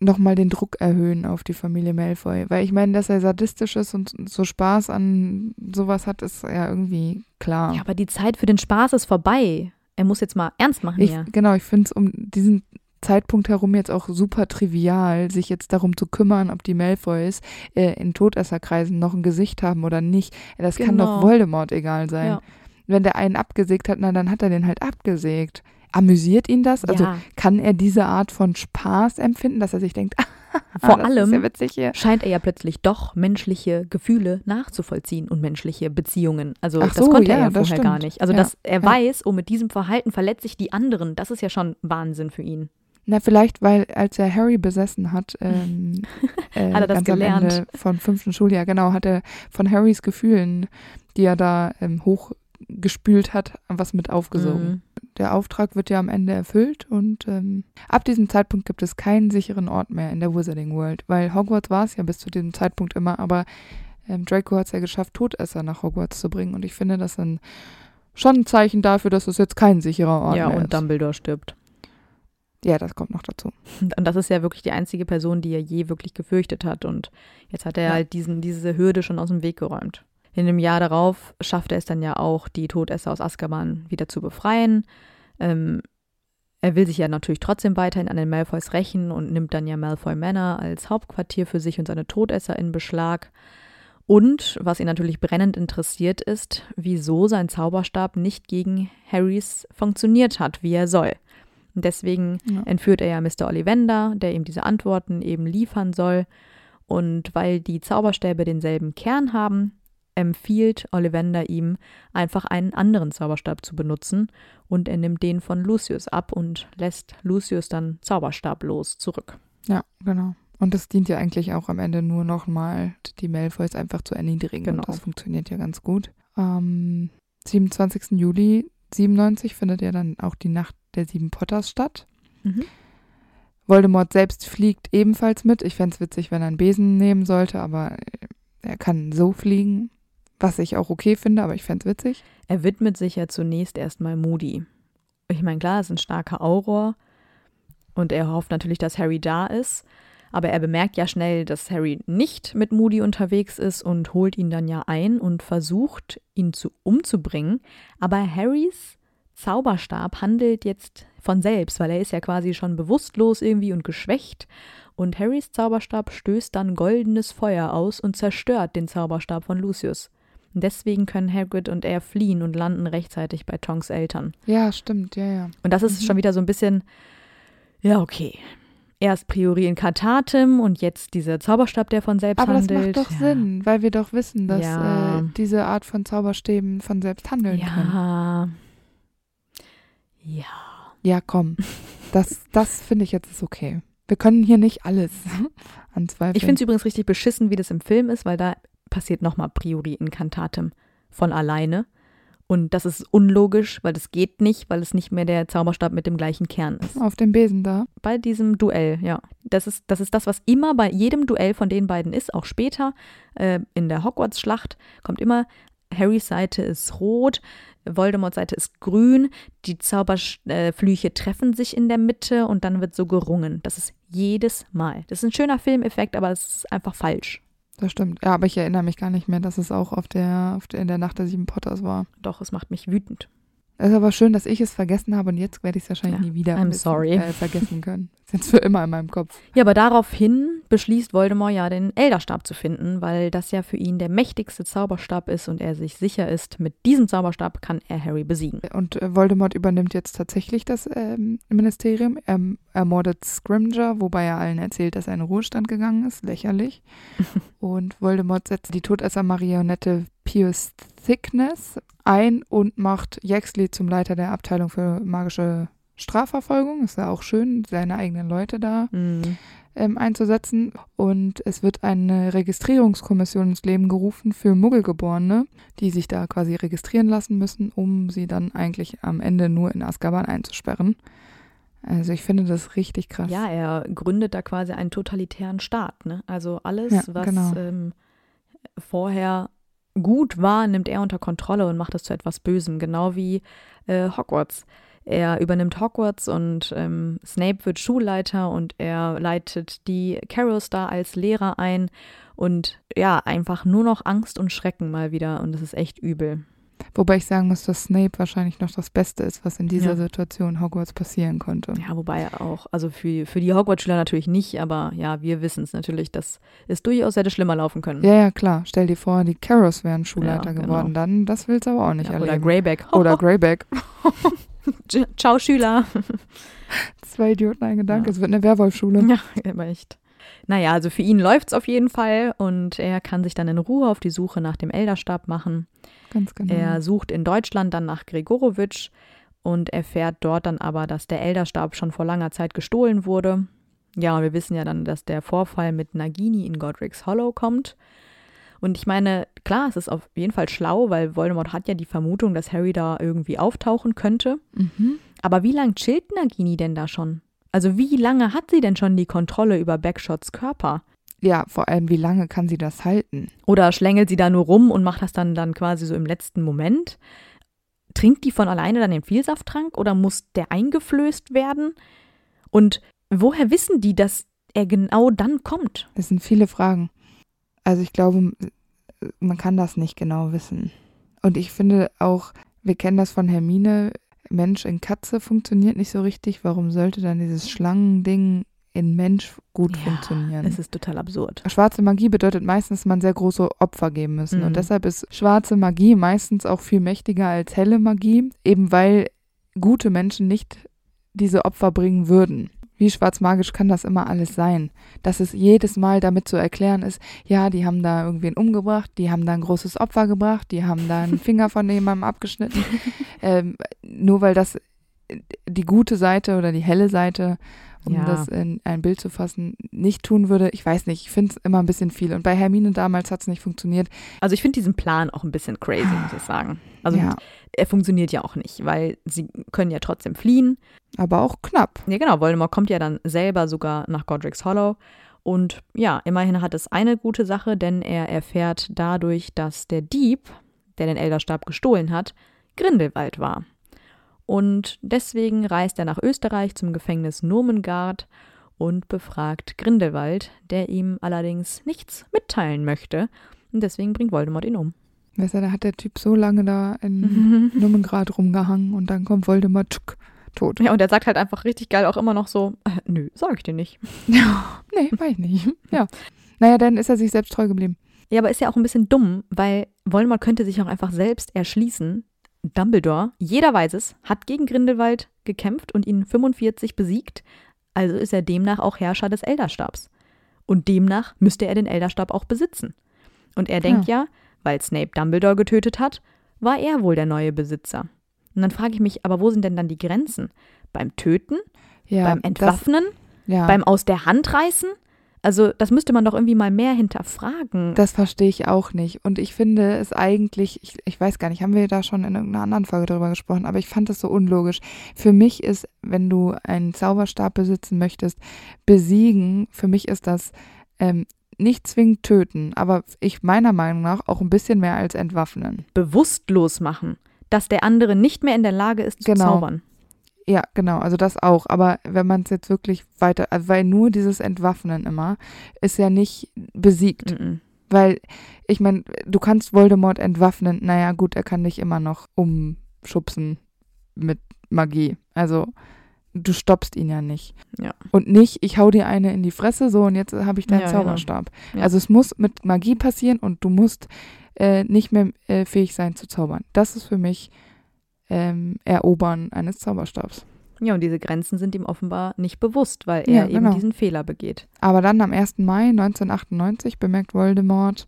nochmal den Druck erhöhen auf die Familie Malfoy. Weil ich meine, dass er sadistisch ist und so Spaß an sowas hat, ist ja irgendwie klar. Ja, aber die Zeit für den Spaß ist vorbei. Er muss jetzt mal ernst machen ich, hier. Genau, ich finde es um diesen Zeitpunkt herum jetzt auch super trivial, sich jetzt darum zu kümmern, ob die Malfoys äh, in Todesserkreisen noch ein Gesicht haben oder nicht. Das genau. kann doch genau. Voldemort egal sein. Ja. Wenn der einen abgesägt hat, na dann hat er den halt abgesägt. Amüsiert ihn das? Also ja. kann er diese Art von Spaß empfinden, dass er sich denkt, (laughs) vor allem ja scheint er ja plötzlich doch menschliche Gefühle nachzuvollziehen und menschliche Beziehungen. Also Ach das so, konnte ja, er ja vorher gar nicht. Also dass er weiß, oh, mit diesem Verhalten verletze ich die anderen, das ist ja schon Wahnsinn für ihn. Na, vielleicht, weil als er Harry besessen hat, (laughs) ähm, äh, hat er das gelernt. Ende von fünften Schuljahr, genau, hat er von Harrys Gefühlen, die er da ähm, hochgespült hat, was mit aufgesogen. Mhm der Auftrag wird ja am Ende erfüllt und ähm, ab diesem Zeitpunkt gibt es keinen sicheren Ort mehr in der Wizarding World, weil Hogwarts war es ja bis zu diesem Zeitpunkt immer, aber ähm, Draco hat es ja geschafft, Todesser nach Hogwarts zu bringen und ich finde das dann schon ein Zeichen dafür, dass es jetzt kein sicherer Ort ja, mehr ist. Ja, und Dumbledore stirbt. Ja, das kommt noch dazu. (laughs) Und das ist ja wirklich die einzige Person, die er je wirklich gefürchtet hat. Und jetzt hat er ja. halt diesen, diese Hürde schon aus dem Weg geräumt. In dem Jahr darauf schafft er es dann ja auch, die Todesser aus Azkaban wieder zu befreien. Ähm, er will sich ja natürlich trotzdem weiterhin an den Malfoys rächen und nimmt dann ja Malfoy Manor als Hauptquartier für sich und seine Todesser in Beschlag. Und was ihn natürlich brennend interessiert ist, wieso sein Zauberstab nicht gegen Harrys funktioniert hat, wie er soll. Und deswegen ja. entführt er ja Mr. Ollivander, der ihm diese Antworten eben liefern soll. Und weil die Zauberstäbe denselben Kern haben, empfiehlt Ollivander ihm, einfach einen anderen Zauberstab zu benutzen und er nimmt den von Lucius ab und lässt Lucius dann zauberstablos zurück. Ja, genau. Und das dient ja eigentlich auch am Ende nur nochmal, die Malfoys einfach zu erniedrigen. Genau. Und das funktioniert ja ganz gut. Am 27. Juli 97 findet ja dann auch die Nacht der sieben Potters statt. Mhm. Voldemort selbst fliegt ebenfalls mit. Ich fände es witzig, wenn er einen Besen nehmen sollte, aber er kann so fliegen Was ich auch okay finde, aber ich fände es witzig. Er widmet sich ja zunächst erstmal Moody. Ich meine, klar, er ist ein starker Auror und er hofft natürlich, dass Harry da ist. Aber er bemerkt ja schnell, dass Harry nicht mit Moody unterwegs ist und holt ihn dann ja ein und versucht, ihn zu umzubringen. Aber Harrys Zauberstab handelt jetzt von selbst, weil er ist ja quasi schon bewusstlos irgendwie und geschwächt. Und Harrys Zauberstab stößt dann goldenes Feuer aus und zerstört den Zauberstab von Lucius. Deswegen können Hagrid und er fliehen und landen rechtzeitig bei Tonks Eltern. Ja, stimmt, ja, ja. Und das ist mhm. schon wieder so ein bisschen, ja, okay. Erst Priori Incantatem und jetzt dieser Zauberstab, der von selbst Aber handelt. Aber das macht doch ja. Sinn, weil wir doch wissen, dass ja. äh, diese Art von Zauberstäben von selbst handeln ja. können. Ja. Ja, komm. Das, das finde ich jetzt ist okay. Wir können hier nicht alles (laughs) anzweifeln. Ich finde es übrigens richtig beschissen, wie das im Film ist, weil da passiert nochmal Priori Incantatem von alleine. Und das ist unlogisch, weil das geht nicht, weil es nicht mehr der Zauberstab mit dem gleichen Kern ist. Auf dem Besen da. Bei diesem Duell, ja. Das ist, das ist das, was immer bei jedem Duell von den beiden ist, auch später. Äh, in der Hogwarts-Schlacht kommt immer, Harrys Seite ist rot, Voldemorts Seite ist grün, die Zauberflüche treffen sich in der Mitte und dann wird so gerungen. Das ist jedes Mal. Das ist ein schöner Filmeffekt, aber es ist einfach falsch. Das stimmt. Ja, aber ich erinnere mich gar nicht mehr, dass es auch auf der, auf der in der Nacht der sieben Potters war. Doch, es macht mich wütend. Es ist aber schön, dass ich es vergessen habe und jetzt werde ich es wahrscheinlich ja, nie wieder I'm sorry. Äh, vergessen können. (laughs) Ist jetzt für immer in meinem Kopf. Ja, aber daraufhin beschließt Voldemort ja, den Elderstab zu finden, weil das ja für ihn der mächtigste Zauberstab ist und er sich sicher ist, mit diesem Zauberstab kann er Harry besiegen. Und äh, Voldemort übernimmt jetzt tatsächlich das ähm, Ministerium. Er ermordet Scrimger, wobei er allen erzählt, dass er in Ruhestand gegangen ist. Lächerlich. (laughs) und Voldemort setzt die Todesser-Marionette Pius Thickness ein und macht Yaxley zum Leiter der Abteilung für magische Strafverfolgung. Ist ja auch schön, seine eigenen Leute da mhm. ähm, einzusetzen. Und es wird eine Registrierungskommission ins Leben gerufen für Muggelgeborene, die sich da quasi registrieren lassen müssen, um sie dann eigentlich am Ende nur in Azkaban einzusperren. Also ich finde das richtig krass. Ja, er gründet da quasi einen totalitären Staat. Ne? Also alles, ja, was genau. ähm, vorher gut war, nimmt er unter Kontrolle und macht es zu etwas Bösem, genau wie äh, Hogwarts. Er übernimmt Hogwarts und ähm, Snape wird Schulleiter und er leitet die Carols da als Lehrer ein und ja, einfach nur noch Angst und Schrecken mal wieder und es ist echt übel. Wobei ich sagen muss, dass Snape wahrscheinlich noch das Beste ist, was in dieser ja. Situation Hogwarts passieren konnte. Ja, wobei auch, also für, für die Hogwarts-Schüler natürlich nicht, aber ja, wir wissen es natürlich, dass es durchaus hätte schlimmer laufen können. Ja, ja, klar. Stell dir vor, die Carrots wären Schulleiter ja, genau. geworden, dann, das willst du aber auch nicht ja, erleben. Oder Greyback. Oder (laughs) Greyback. Ciao, Schüler. (laughs) Zwei Idioten, ein Gedanke. Es wird eine Werwolfschule. Ja, (laughs) aber echt. Naja, also für ihn läuft es auf jeden Fall und er kann sich dann in Ruhe auf die Suche nach dem Elderstab machen. Ganz genau. Er sucht in Deutschland dann nach Gregorowitsch und erfährt dort dann aber, dass der Elderstab schon vor langer Zeit gestohlen wurde. Ja, und wir wissen ja dann, dass der Vorfall mit Nagini in Godric's Hollow kommt. Und ich meine, klar, es ist auf jeden Fall schlau, weil Voldemort hat ja die Vermutung, dass Harry da irgendwie auftauchen könnte. Mhm. Aber wie lange chillt Nagini denn da schon? Also wie lange hat sie denn schon die Kontrolle über Backshots Körper? Ja, vor allem, wie lange kann sie das halten? Oder schlängelt sie da nur rum und macht das dann, dann quasi so im letzten Moment? Trinkt die von alleine dann den Vielsafttrank oder muss der eingeflößt werden? Und woher wissen die, dass er genau dann kommt? Das sind viele Fragen. Also ich glaube, man kann das nicht genau wissen. Und ich finde auch, wir kennen das von Hermine, Mensch in Katze funktioniert nicht so richtig. Warum sollte dann dieses Schlangending in Mensch gut ja, funktionieren? Es ist total absurd. Schwarze Magie bedeutet meistens, man sehr große Opfer geben müssen. Mhm. Und deshalb ist schwarze Magie meistens auch viel mächtiger als helle Magie, eben weil gute Menschen nicht diese Opfer bringen würden. Wie schwarzmagisch kann das immer alles sein? Dass es jedes Mal damit zu erklären ist, ja, die haben da irgendwen umgebracht, die haben da ein großes Opfer gebracht, die haben da einen (laughs) Finger von jemandem abgeschnitten. ähm, nur weil das die gute Seite oder die helle Seite um ja. das in ein Bild zu fassen, nicht tun würde. Ich weiß nicht, ich finde es immer ein bisschen viel. Und bei Hermine damals hat es nicht funktioniert. Also ich finde diesen Plan auch ein bisschen crazy, muss ich sagen. Also ja. er funktioniert ja auch nicht, weil sie können ja trotzdem fliehen. Aber auch knapp. Ja, genau. Voldemort kommt ja dann selber sogar nach Godric's Hollow. Und ja, immerhin hat es eine gute Sache, denn er erfährt dadurch, dass der Dieb, der den Elderstab gestohlen hat, Grindelwald war. Und deswegen reist er nach Österreich zum Gefängnis Nomengard und befragt Grindelwald, der ihm allerdings nichts mitteilen möchte. Und deswegen bringt Voldemort ihn um. Weißt du, da hat der Typ so lange da in (laughs) Nomengrad rumgehangen und dann kommt Voldemort tschuk, tot. Ja, und er sagt halt einfach richtig geil auch immer noch so, äh, nö, sag ich dir nicht. Ja, nee, weiß ich nicht. Ja. Naja, dann ist er sich selbst treu geblieben. Ja, aber ist ja auch ein bisschen dumm, weil Voldemort könnte sich auch einfach selbst erschließen. Dumbledore, jeder weiß es, hat gegen Grindelwald gekämpft und ihn 45 besiegt, also ist er demnach auch Herrscher des Elderstabs. Und demnach müsste er den Elderstab auch besitzen. Und er denkt ja, ja weil Snape Dumbledore getötet hat, war er wohl der neue Besitzer. Und dann frage ich mich, aber wo sind denn dann die Grenzen? Beim Töten? Ja, beim Entwaffnen? Das, ja. Beim Aus der Hand reißen? Also das müsste man doch irgendwie mal mehr hinterfragen. Das verstehe ich auch nicht. Und ich finde es eigentlich, ich, ich weiß gar nicht, haben wir da schon in irgendeiner anderen Folge darüber gesprochen, aber ich fand es so unlogisch. Für mich ist, wenn du einen Zauberstab besitzen möchtest, besiegen, für mich ist das ähm, nicht zwingend töten, aber ich meiner Meinung nach auch ein bisschen mehr als entwaffnen. Bewusstlos machen, dass der andere nicht mehr in der Lage ist zu genau. zaubern. Ja, genau, also das auch. Aber wenn man es jetzt wirklich weiter, also weil nur dieses Entwaffnen immer ist ja nicht besiegt. Mm -mm. Weil, ich meine, du kannst Voldemort entwaffnen, naja, gut, er kann dich immer noch umschubsen mit Magie. Also, du stoppst ihn ja nicht. Ja. Und nicht, ich hau dir eine in die Fresse, so und jetzt habe ich deinen Ja, Zauberstab. Ja. Also, es muss mit Magie passieren und du musst äh, nicht mehr äh, fähig sein zu zaubern. Das ist für mich ähm, Erobern eines Zauberstabs. Ja, und diese Grenzen sind ihm offenbar nicht bewusst, weil Ja, er eben genau. diesen Fehler begeht. Aber dann am 1. Mai 1998 bemerkt Voldemort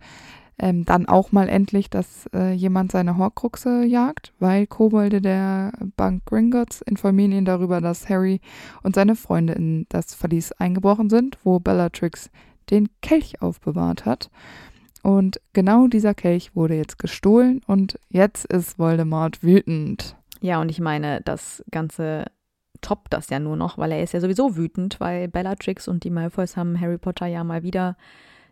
ähm, dann auch mal endlich, dass äh, jemand seine Horcruxe jagt, weil Kobolde der Bank Gringotts informieren ihn darüber, dass Harry und seine Freunde in das Verlies eingebrochen sind, wo Bellatrix den Kelch aufbewahrt hat. Und genau dieser Kelch wurde jetzt gestohlen und jetzt ist Voldemort wütend. Ja, und ich meine, das Ganze toppt das ja nur noch, weil er ist ja sowieso wütend, weil Bellatrix und die Malfoys haben Harry Potter ja mal wieder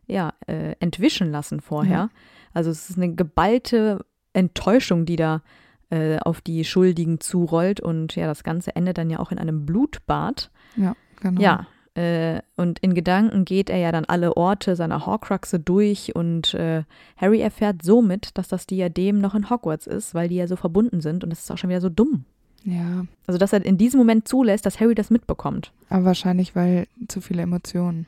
ja, äh, entwischen lassen vorher. Ja. Also es ist eine geballte Enttäuschung, die da äh, auf die Schuldigen zurollt und ja, das Ganze endet dann ja auch in einem Blutbad. Ja, genau. Ja, äh, und in Gedanken geht er ja dann alle Orte seiner Horcruxe durch und äh, Harry erfährt somit, dass das Diadem noch in Hogwarts ist, weil die ja so verbunden sind und das ist auch schon wieder so dumm. Ja, Also, dass er in diesem Moment zulässt, dass Harry das mitbekommt. aber wahrscheinlich, weil zu viele Emotionen.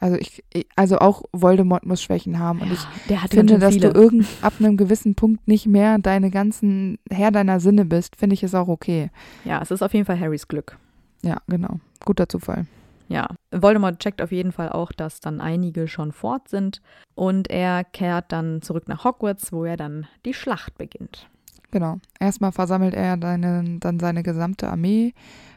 Also ich, ich- also auch Voldemort muss Schwächen haben und ich der hat finde, dass du irgend ab einem gewissen Punkt nicht mehr deine ganzen Herr deiner Sinne bist, finde ich es auch okay. Ja, es ist auf jeden Fall Harrys Glück. Ja, genau. Guter Zufall. Ja, Voldemort checkt auf jeden Fall auch, dass dann einige schon fort sind und er kehrt dann zurück nach Hogwarts, wo er dann die Schlacht beginnt. Genau. Erstmal versammelt er deine, dann seine gesamte Armee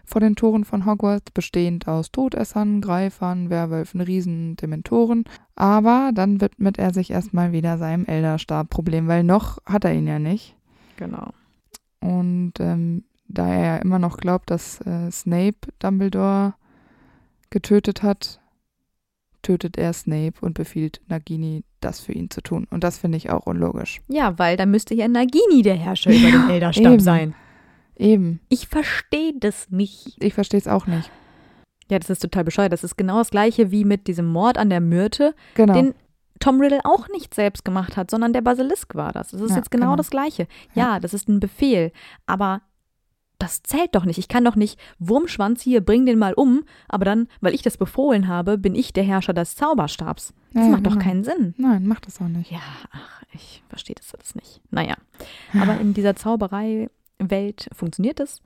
vor den Toren von Hogwarts, bestehend aus Todessern, Greifern, Werwölfen, Riesen, Dementoren. Aber dann widmet er sich erstmal wieder seinem Elderstab-Problem, weil noch hat er ihn ja nicht. Genau. Und ähm, da er ja immer noch glaubt, dass äh, Snape Dumbledore getötet hat, tötet er Snape und befiehlt Nagini, das für ihn zu tun. Und das finde ich auch unlogisch. Ja, weil da müsste ja Nagini der Herrscher über Ja, den Elderstab eben. sein. Eben. Ich verstehe das nicht. Ich verstehe es auch nicht. Ja, das ist total bescheuert. Das ist genau das gleiche wie mit diesem Mord an der Myrte, Genau. den Tom Riddle auch nicht selbst gemacht hat, sondern der Basilisk war das. Das ist Ja, jetzt genau, genau. das Gleiche. Ja, das ist ein Befehl, aber das zählt doch nicht. Ich kann doch nicht Wurmschwanz hier, bring den mal um, aber dann, weil ich das befohlen habe, bin ich der Herrscher des Zauberstabs. Das Ja, macht doch genau. keinen Sinn. Nein, macht das auch nicht. Ja, ach, ich verstehe das alles nicht. Naja, aber in dieser Zauberei-Welt funktioniert es.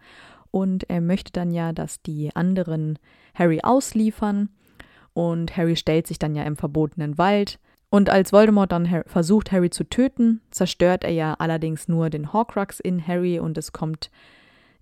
Und er möchte dann ja, dass die anderen Harry ausliefern. Und Harry stellt sich dann ja im verbotenen Wald. Und als Voldemort dann Har versucht, Harry zu töten, zerstört er ja allerdings nur den Horcrux in Harry und es kommt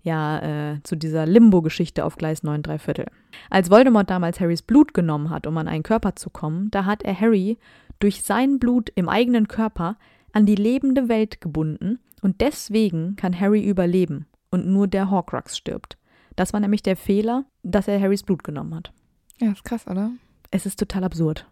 ja äh, zu dieser Limbo-Geschichte auf Gleis 9 3 Viertel. Als Voldemort damals Harrys Blut genommen hat, um an einen Körper zu kommen, da hat er Harry durch sein Blut im eigenen Körper an die lebende Welt gebunden und deswegen kann Harry überleben und nur der Horcrux stirbt. Das war nämlich der Fehler, dass er Harrys Blut genommen hat. Ja, ist krass, oder? Es ist total absurd.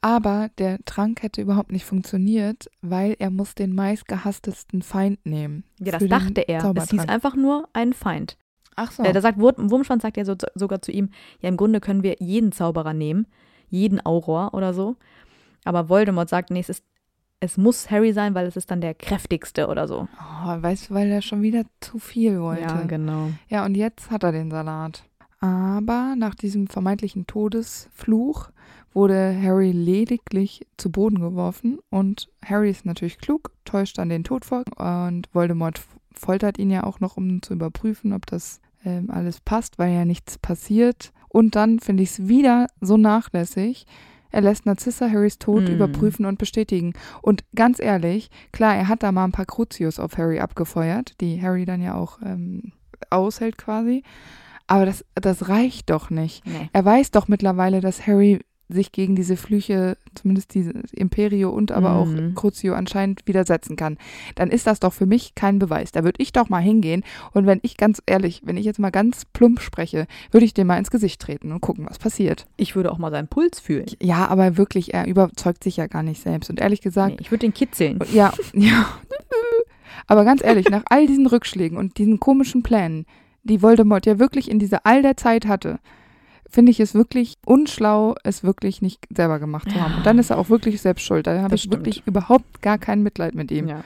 Aber der Trank hätte überhaupt nicht funktioniert, weil er muss den meistgehasstesten Feind nehmen. Ja, das dachte er. Es hieß einfach nur ein Feind. Ach so. Äh, da sagt Wurmschwanz sagt ja so, sogar zu ihm, ja im Grunde können wir jeden Zauberer nehmen, jeden Auror oder so. Aber Voldemort sagt, nee, es ist es muss Harry sein, weil es ist dann der kräftigste oder so. Oh, weißt du, weil er schon wieder zu viel wollte. Ja, genau. Ja, und jetzt hat er den Salat. Aber nach diesem vermeintlichen Todesfluch wurde Harry lediglich zu Boden geworfen und Harry ist natürlich klug, täuscht dann den Tod vor und Voldemort foltert ihn ja auch noch, um zu überprüfen, ob das ähm, alles passt, weil ja nichts passiert. Und dann finde ich es wieder so nachlässig. Er lässt Narzissa Harrys Tod mm. überprüfen und bestätigen. Und ganz ehrlich, klar, er hat da mal ein paar Crucius auf Harry abgefeuert, die Harry dann ja auch ähm, aushält quasi. Aber das, das reicht doch nicht. Nee. Er weiß doch mittlerweile, dass Harry sich gegen diese Flüche, zumindest diese Imperio und aber auch Mhm. Crucio anscheinend widersetzen kann, dann ist das doch für mich kein Beweis. Da würde ich doch mal hingehen und wenn ich ganz ehrlich, wenn ich jetzt mal ganz plump spreche, würde ich dem mal ins Gesicht treten und gucken, was passiert. Ich würde auch mal seinen Puls fühlen. Ja, aber wirklich, er überzeugt sich ja gar nicht selbst. Und ehrlich gesagt, Nee, ich würde den kitzeln. ja, (laughs) ja. Aber ganz ehrlich, nach all diesen Rückschlägen und diesen komischen Plänen, die Voldemort ja wirklich in dieser all der Zeit hatte, finde ich es wirklich unschlau, es wirklich nicht selber gemacht zu haben. Und dann ist er auch wirklich selbst schuld. Da habe ich stimmt. wirklich überhaupt gar kein Mitleid mit ihm. Ja.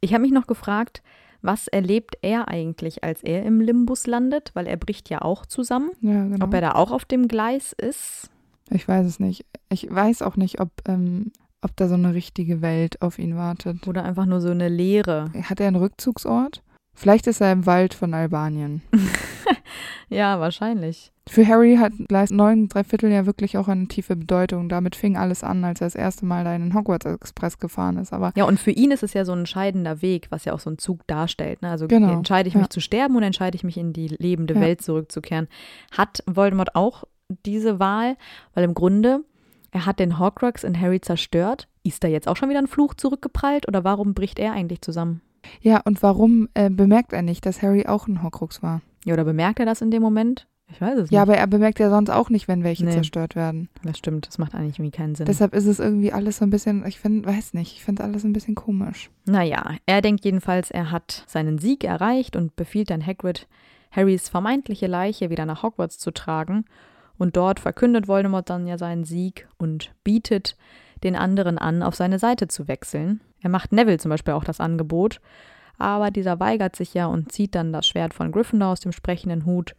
Ich habe mich noch gefragt, was erlebt er eigentlich, als er im Limbus landet? Weil er bricht ja auch zusammen. Ja, genau. Ob er da auch auf dem Gleis ist? ich weiß es nicht. Ich weiß auch nicht, ob, ähm, ob da so eine richtige Welt auf ihn wartet. Oder einfach nur so eine Leere? Hat er einen Rückzugsort? Vielleicht ist er im Wald von Albanien. (laughs) Ja, wahrscheinlich. Für Harry hat Gleis 9 Dreiviertel ja wirklich auch eine tiefe Bedeutung. Damit fing alles an, als er das erste Mal da in den Hogwarts Express gefahren ist. Aber Ja, und für ihn ist es ja so ein entscheidender Weg, was ja auch so ein Zug darstellt. Ne? Also Genau, entscheide ich ja. mich zu sterben oder entscheide ich mich in die lebende Ja. Welt zurückzukehren. Hat Voldemort auch diese Wahl? Weil im Grunde, er hat den Horcrux in Harry zerstört. Ist da jetzt auch schon wieder ein Fluch zurückgeprallt oder warum bricht er eigentlich zusammen? ja, und warum äh, bemerkt er nicht, dass Harry auch ein Horcrux war? Ja, oder bemerkt er das in dem Moment? Ich weiß es Ja, nicht. aber er bemerkt ja sonst auch nicht, wenn welche Nee. zerstört werden. Das stimmt, das macht eigentlich irgendwie keinen Sinn. Deshalb ist es irgendwie alles so ein bisschen, ich finde, weiß nicht, ich finde alles ein bisschen komisch. Naja, er denkt jedenfalls, er hat seinen Sieg erreicht und befiehlt dann Hagrid, Harrys vermeintliche Leiche wieder nach Hogwarts zu tragen. Und dort verkündet Voldemort dann ja seinen Sieg und bietet den anderen an, auf seine Seite zu wechseln. Er macht Neville zum Beispiel auch das Angebot, aber dieser weigert sich ja und zieht dann das Schwert von Gryffindor aus dem sprechenden Hut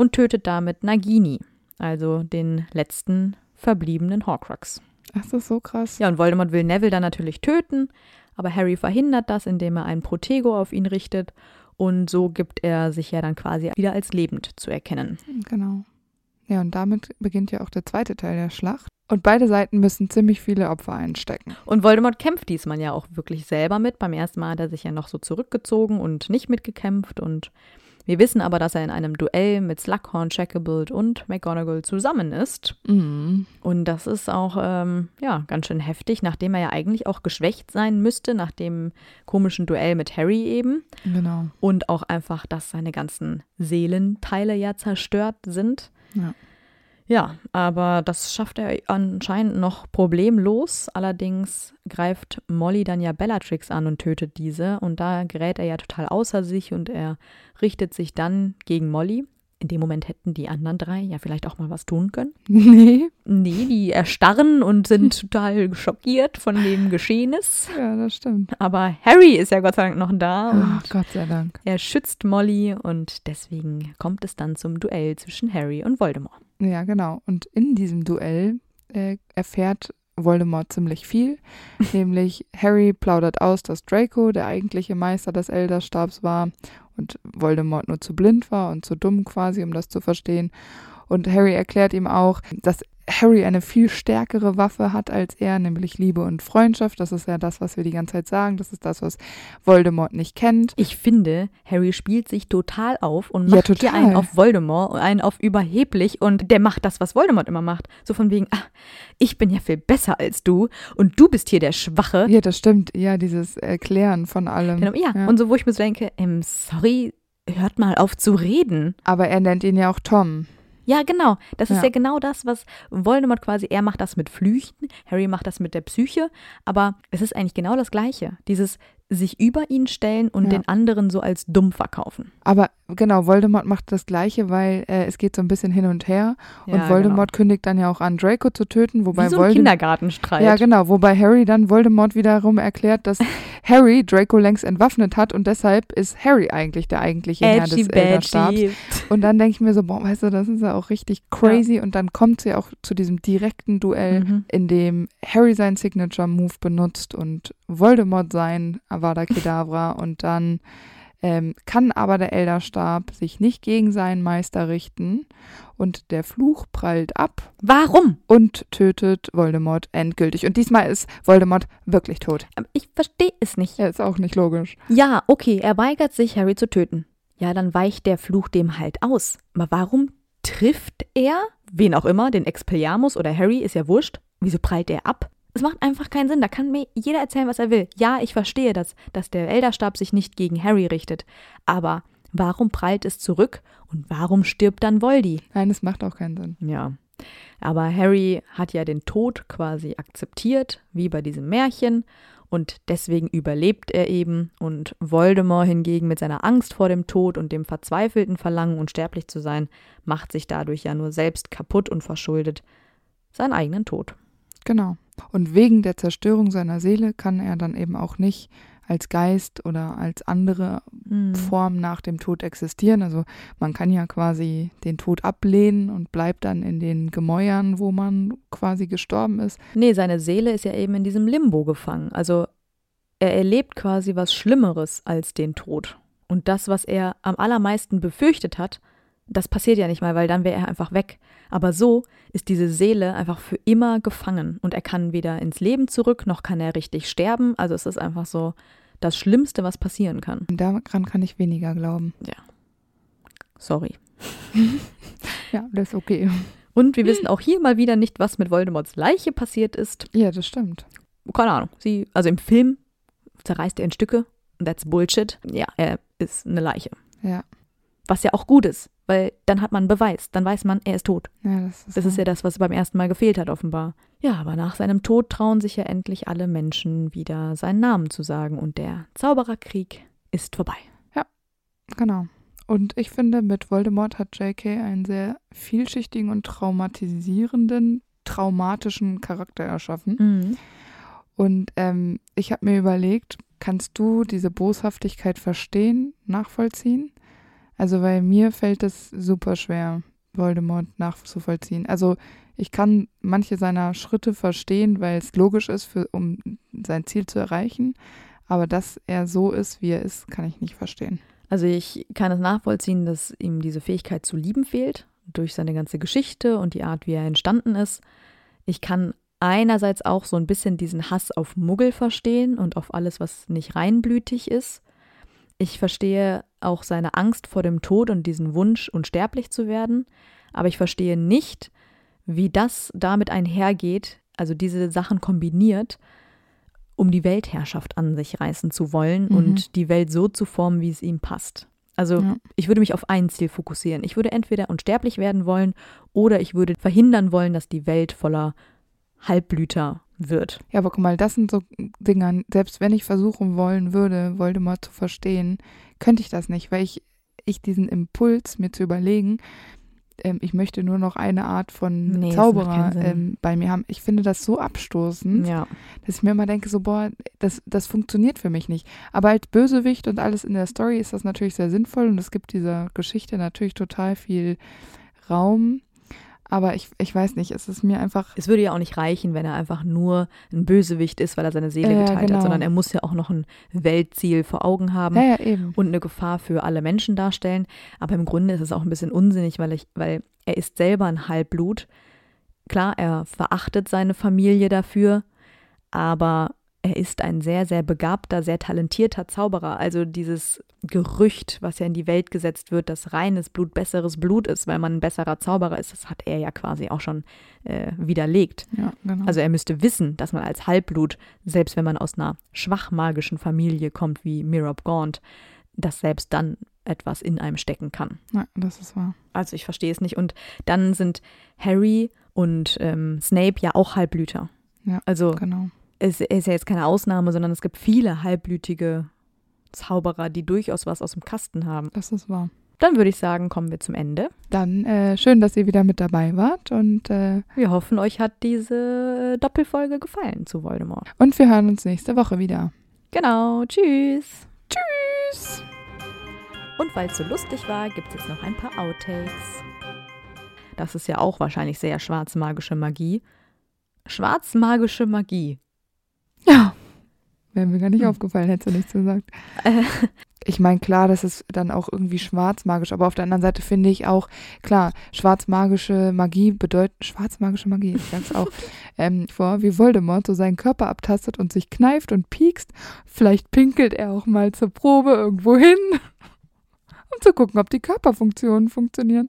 und tötet damit Nagini, also den letzten verbliebenen Horcrux. Ach, das ist so krass. Ja, und Voldemort will Neville dann natürlich töten, aber Harry verhindert das, indem er einen Protego auf ihn richtet und so gibt er sich ja dann quasi wieder als lebend zu erkennen. Genau. Ja, und damit beginnt ja auch der zweite Teil der Schlacht. Und beide Seiten müssen ziemlich viele Opfer einstecken. Und Voldemort kämpft diesmal ja auch wirklich selber mit. Beim ersten Mal hat er sich ja noch so zurückgezogen und nicht mitgekämpft und wir wissen aber, dass er in einem Duell mit Slughorn, Shacklebolt und McGonagall zusammen ist. Mhm. Und das ist auch, ähm, ja, ganz schön heftig, nachdem er ja eigentlich auch geschwächt sein müsste, nach dem komischen Duell mit Harry eben. Genau. Und auch einfach, dass seine ganzen Seelenteile ja zerstört sind. Ja. Ja, aber das schafft er anscheinend noch problemlos. Allerdings greift Molly dann ja Bellatrix an und tötet diese. Und da gerät er ja total außer sich und er richtet sich dann gegen Molly. In dem Moment hätten die anderen drei ja vielleicht auch mal was tun können. (laughs) Nee. Nee, die erstarren und sind total schockiert von dem Geschehnis. Ja, das stimmt. Aber Harry ist ja Gott sei Dank noch da und Ach, Gott sei Dank. er schützt Molly und deswegen kommt es dann zum Duell zwischen Harry und Voldemort. Ja, genau. Und in diesem Duell äh, erfährt Voldemort ziemlich viel. (laughs) Nämlich Harry plaudert aus, dass Draco der eigentliche Meister des Elderstabs war und Voldemort nur zu blind war und zu dumm quasi, um das zu verstehen. Und Harry erklärt ihm auch, dass Harry eine viel stärkere Waffe hat als er, nämlich Liebe und Freundschaft. Das ist ja das, was wir die ganze Zeit sagen. Das ist das, was Voldemort nicht kennt. Ich finde, Harry spielt sich total auf und Ja, macht hier total. einen auf Voldemort und einen auf überheblich und der macht das, was Voldemort immer macht. So von wegen, ah, ich bin ja viel besser als du und du bist hier der Schwache. Ja, das stimmt. Ja, dieses Erklären von allem. Genau, ja. Ja. und so, wo ich mir so denke, ähm, sorry, hört mal auf zu reden. Aber er nennt ihn ja auch Tom. Ja, genau. Das ja. ist ja genau das, was Voldemort quasi, er macht das mit Flüchten, Harry macht das mit der Psyche, aber es ist eigentlich genau das Gleiche. Dieses sich über ihn stellen und ja. den anderen so als dumm verkaufen. Aber genau, Voldemort macht das Gleiche, weil äh, es geht so ein bisschen hin und her. Ja, und Voldemort genau. kündigt dann ja auch an, Draco zu töten, wobei Wie so ein Kindergartenstreit. Ja, genau, wobei Harry dann Voldemort wiederum erklärt, dass (laughs) Harry Draco längst entwaffnet hat und deshalb ist Harry eigentlich der eigentliche Herr des Elderstabs. Und dann denke ich mir so, boah, weißt du, das ist ja auch richtig crazy. Ja. Und dann kommt sie auch zu diesem direkten Duell, mhm. in dem Harry seinen Signature-Move benutzt und Voldemort sein Avada Kedavra und dann ähm, kann aber der Elderstab sich nicht gegen seinen Meister richten und der Fluch prallt ab. Warum? Und tötet Voldemort endgültig. Und diesmal ist Voldemort wirklich tot. Ich verstehe es nicht. Ja, ist auch nicht logisch. Ja, okay, er weigert sich, Harry zu töten. Ja, dann weicht der Fluch dem halt aus. Aber warum trifft er, wen auch immer, den Expelliarmus oder Harry, ist ja wurscht. Wieso prallt er ab? Es macht einfach keinen Sinn. Da kann mir jeder erzählen, was er will. Ja, ich verstehe das, dass der Elderstab sich nicht gegen Harry richtet. Aber warum prallt es zurück und warum stirbt dann Voldy? Nein, es macht auch keinen Sinn. Ja. Aber Harry hat ja den Tod quasi akzeptiert, wie bei diesem Märchen. Und deswegen überlebt er eben. Und Voldemort hingegen mit seiner Angst vor dem Tod und dem verzweifelten Verlangen, unsterblich zu sein, macht sich dadurch ja nur selbst kaputt und verschuldet seinen eigenen Tod. Genau. Und wegen der Zerstörung seiner Seele kann er dann eben auch nicht als Geist oder als andere mhm. Form nach dem Tod existieren. Also man kann ja quasi den Tod ablehnen und bleibt dann in den Gemäuern, wo man quasi gestorben ist. Nee, seine Seele ist ja eben in diesem Limbo gefangen. Also er erlebt quasi was Schlimmeres als den Tod. Und das, was er am allermeisten befürchtet hat, das passiert ja nicht mal, weil dann wäre er einfach weg. Aber so ist diese Seele einfach für immer gefangen und er kann weder ins Leben zurück, noch kann er richtig sterben. Also es ist einfach so das Schlimmste, was passieren kann. Daran kann ich weniger glauben. Ja. Sorry. (laughs) ja, das ist okay. Und wir wissen auch hier mal wieder nicht, was mit Voldemorts Leiche passiert ist. Ja, das stimmt. Keine Ahnung. Sie, also im Film zerreißt er in Stücke. That's Bullshit. Ja, er ist eine Leiche. Ja. Was ja auch gut ist, weil dann hat man einen Beweis. Dann weiß man, er ist tot. Ja, das ist, das ist ja das, was beim ersten Mal gefehlt hat, offenbar. Ja, aber nach seinem Tod trauen sich ja endlich alle Menschen wieder seinen Namen zu sagen und der Zaubererkrieg ist vorbei. Ja, genau. Und ich finde, mit Voldemort hat J.K. einen sehr vielschichtigen und traumatisierenden, traumatischen Charakter erschaffen. Mhm. Und ähm, ich habe mir überlegt, kannst du diese Boshaftigkeit verstehen, nachvollziehen? Also bei mir fällt es super schwer, Voldemort nachzuvollziehen. Also ich kann manche seiner Schritte verstehen, weil es logisch ist, für, um sein Ziel zu erreichen. Aber dass er so ist, wie er ist, kann ich nicht verstehen. Also ich kann es nachvollziehen, dass ihm diese Fähigkeit zu lieben fehlt, durch seine ganze Geschichte und die Art, wie er entstanden ist. Ich kann einerseits auch so ein bisschen diesen Hass auf Muggel verstehen und auf alles, was nicht reinblütig ist. Ich verstehe auch seine Angst vor dem Tod und diesen Wunsch, unsterblich zu werden, aber ich verstehe nicht, wie das damit einhergeht, also diese Sachen kombiniert, um die Weltherrschaft an sich reißen zu wollen mhm. und die Welt so zu formen, wie es ihm passt. Also ja. ich würde mich auf ein Ziel fokussieren. Ich würde entweder unsterblich werden wollen oder ich würde verhindern wollen, dass die Welt voller Halbblüter wird. Ja, aber guck mal, das sind so Dinge, selbst wenn ich versuchen wollen würde, Voldemort zu verstehen, könnte ich das nicht, weil ich, ich diesen Impuls, mir zu überlegen, ähm, ich möchte nur noch eine Art von nee, Zauberer ähm, bei mir haben. Ich finde das so abstoßend, ja. dass ich mir immer denke, so, boah, das, das funktioniert für mich nicht. Aber als Bösewicht und alles in der Story ist das natürlich sehr sinnvoll und es gibt dieser Geschichte natürlich total viel Raum. Aber ich, ich weiß nicht, es ist mir einfach. Es würde ja auch nicht reichen, wenn er einfach nur ein Bösewicht ist, weil er seine Seele geteilt genau. hat, sondern er muss ja auch noch ein Weltziel vor Augen haben ja, ja, und eine Gefahr für alle Menschen darstellen. Aber im Grunde ist es auch ein bisschen unsinnig, weil, ich, weil er ist selber ein Halbblut. Klar, er verachtet seine Familie dafür, aber er ist ein sehr, sehr begabter, sehr talentierter Zauberer. Also dieses Gerücht, was ja in die Welt gesetzt wird, dass reines Blut besseres Blut ist, weil man ein besserer Zauberer ist, das hat er ja quasi auch schon äh, widerlegt. Ja, genau. Also er müsste wissen, dass man als Halbblut, selbst wenn man aus einer schwach magischen Familie kommt wie Mirab Gaunt, dass selbst dann etwas in einem stecken kann. Ja, das ist wahr. Also ich verstehe es nicht. Und dann sind Harry und ähm, Snape ja auch Halbblüter. Ja, Also genau. Es ist ja jetzt keine Ausnahme, sondern es gibt viele halbblütige Zauberer, die durchaus was aus dem Kasten haben. Das ist wahr. Dann würde ich sagen, kommen wir zum Ende. Dann äh, schön, dass ihr wieder mit dabei wart und, äh, Wir hoffen, euch hat diese Doppelfolge gefallen zu Voldemort. und wir hören uns nächste Woche wieder. Genau, tschüss. Tschüss! Und weil es so lustig war, gibt es jetzt noch ein paar Outtakes. Das ist ja auch wahrscheinlich sehr schwarzmagische Magie. Schwarzmagische Magie. Ja. Wäre mir gar nicht Hm. aufgefallen, hättest du nichts gesagt. (laughs) Ich meine, klar, das ist dann auch irgendwie schwarzmagisch, aber auf der anderen Seite finde ich auch, klar, schwarzmagische Magie bedeutet, schwarzmagische Magie, ich sag's auch, (laughs) ähm, vor, wie Voldemort so seinen Körper abtastet und sich kneift und piekst. Vielleicht pinkelt er auch mal zur Probe irgendwo hin, (laughs) um zu gucken, ob die Körperfunktionen funktionieren.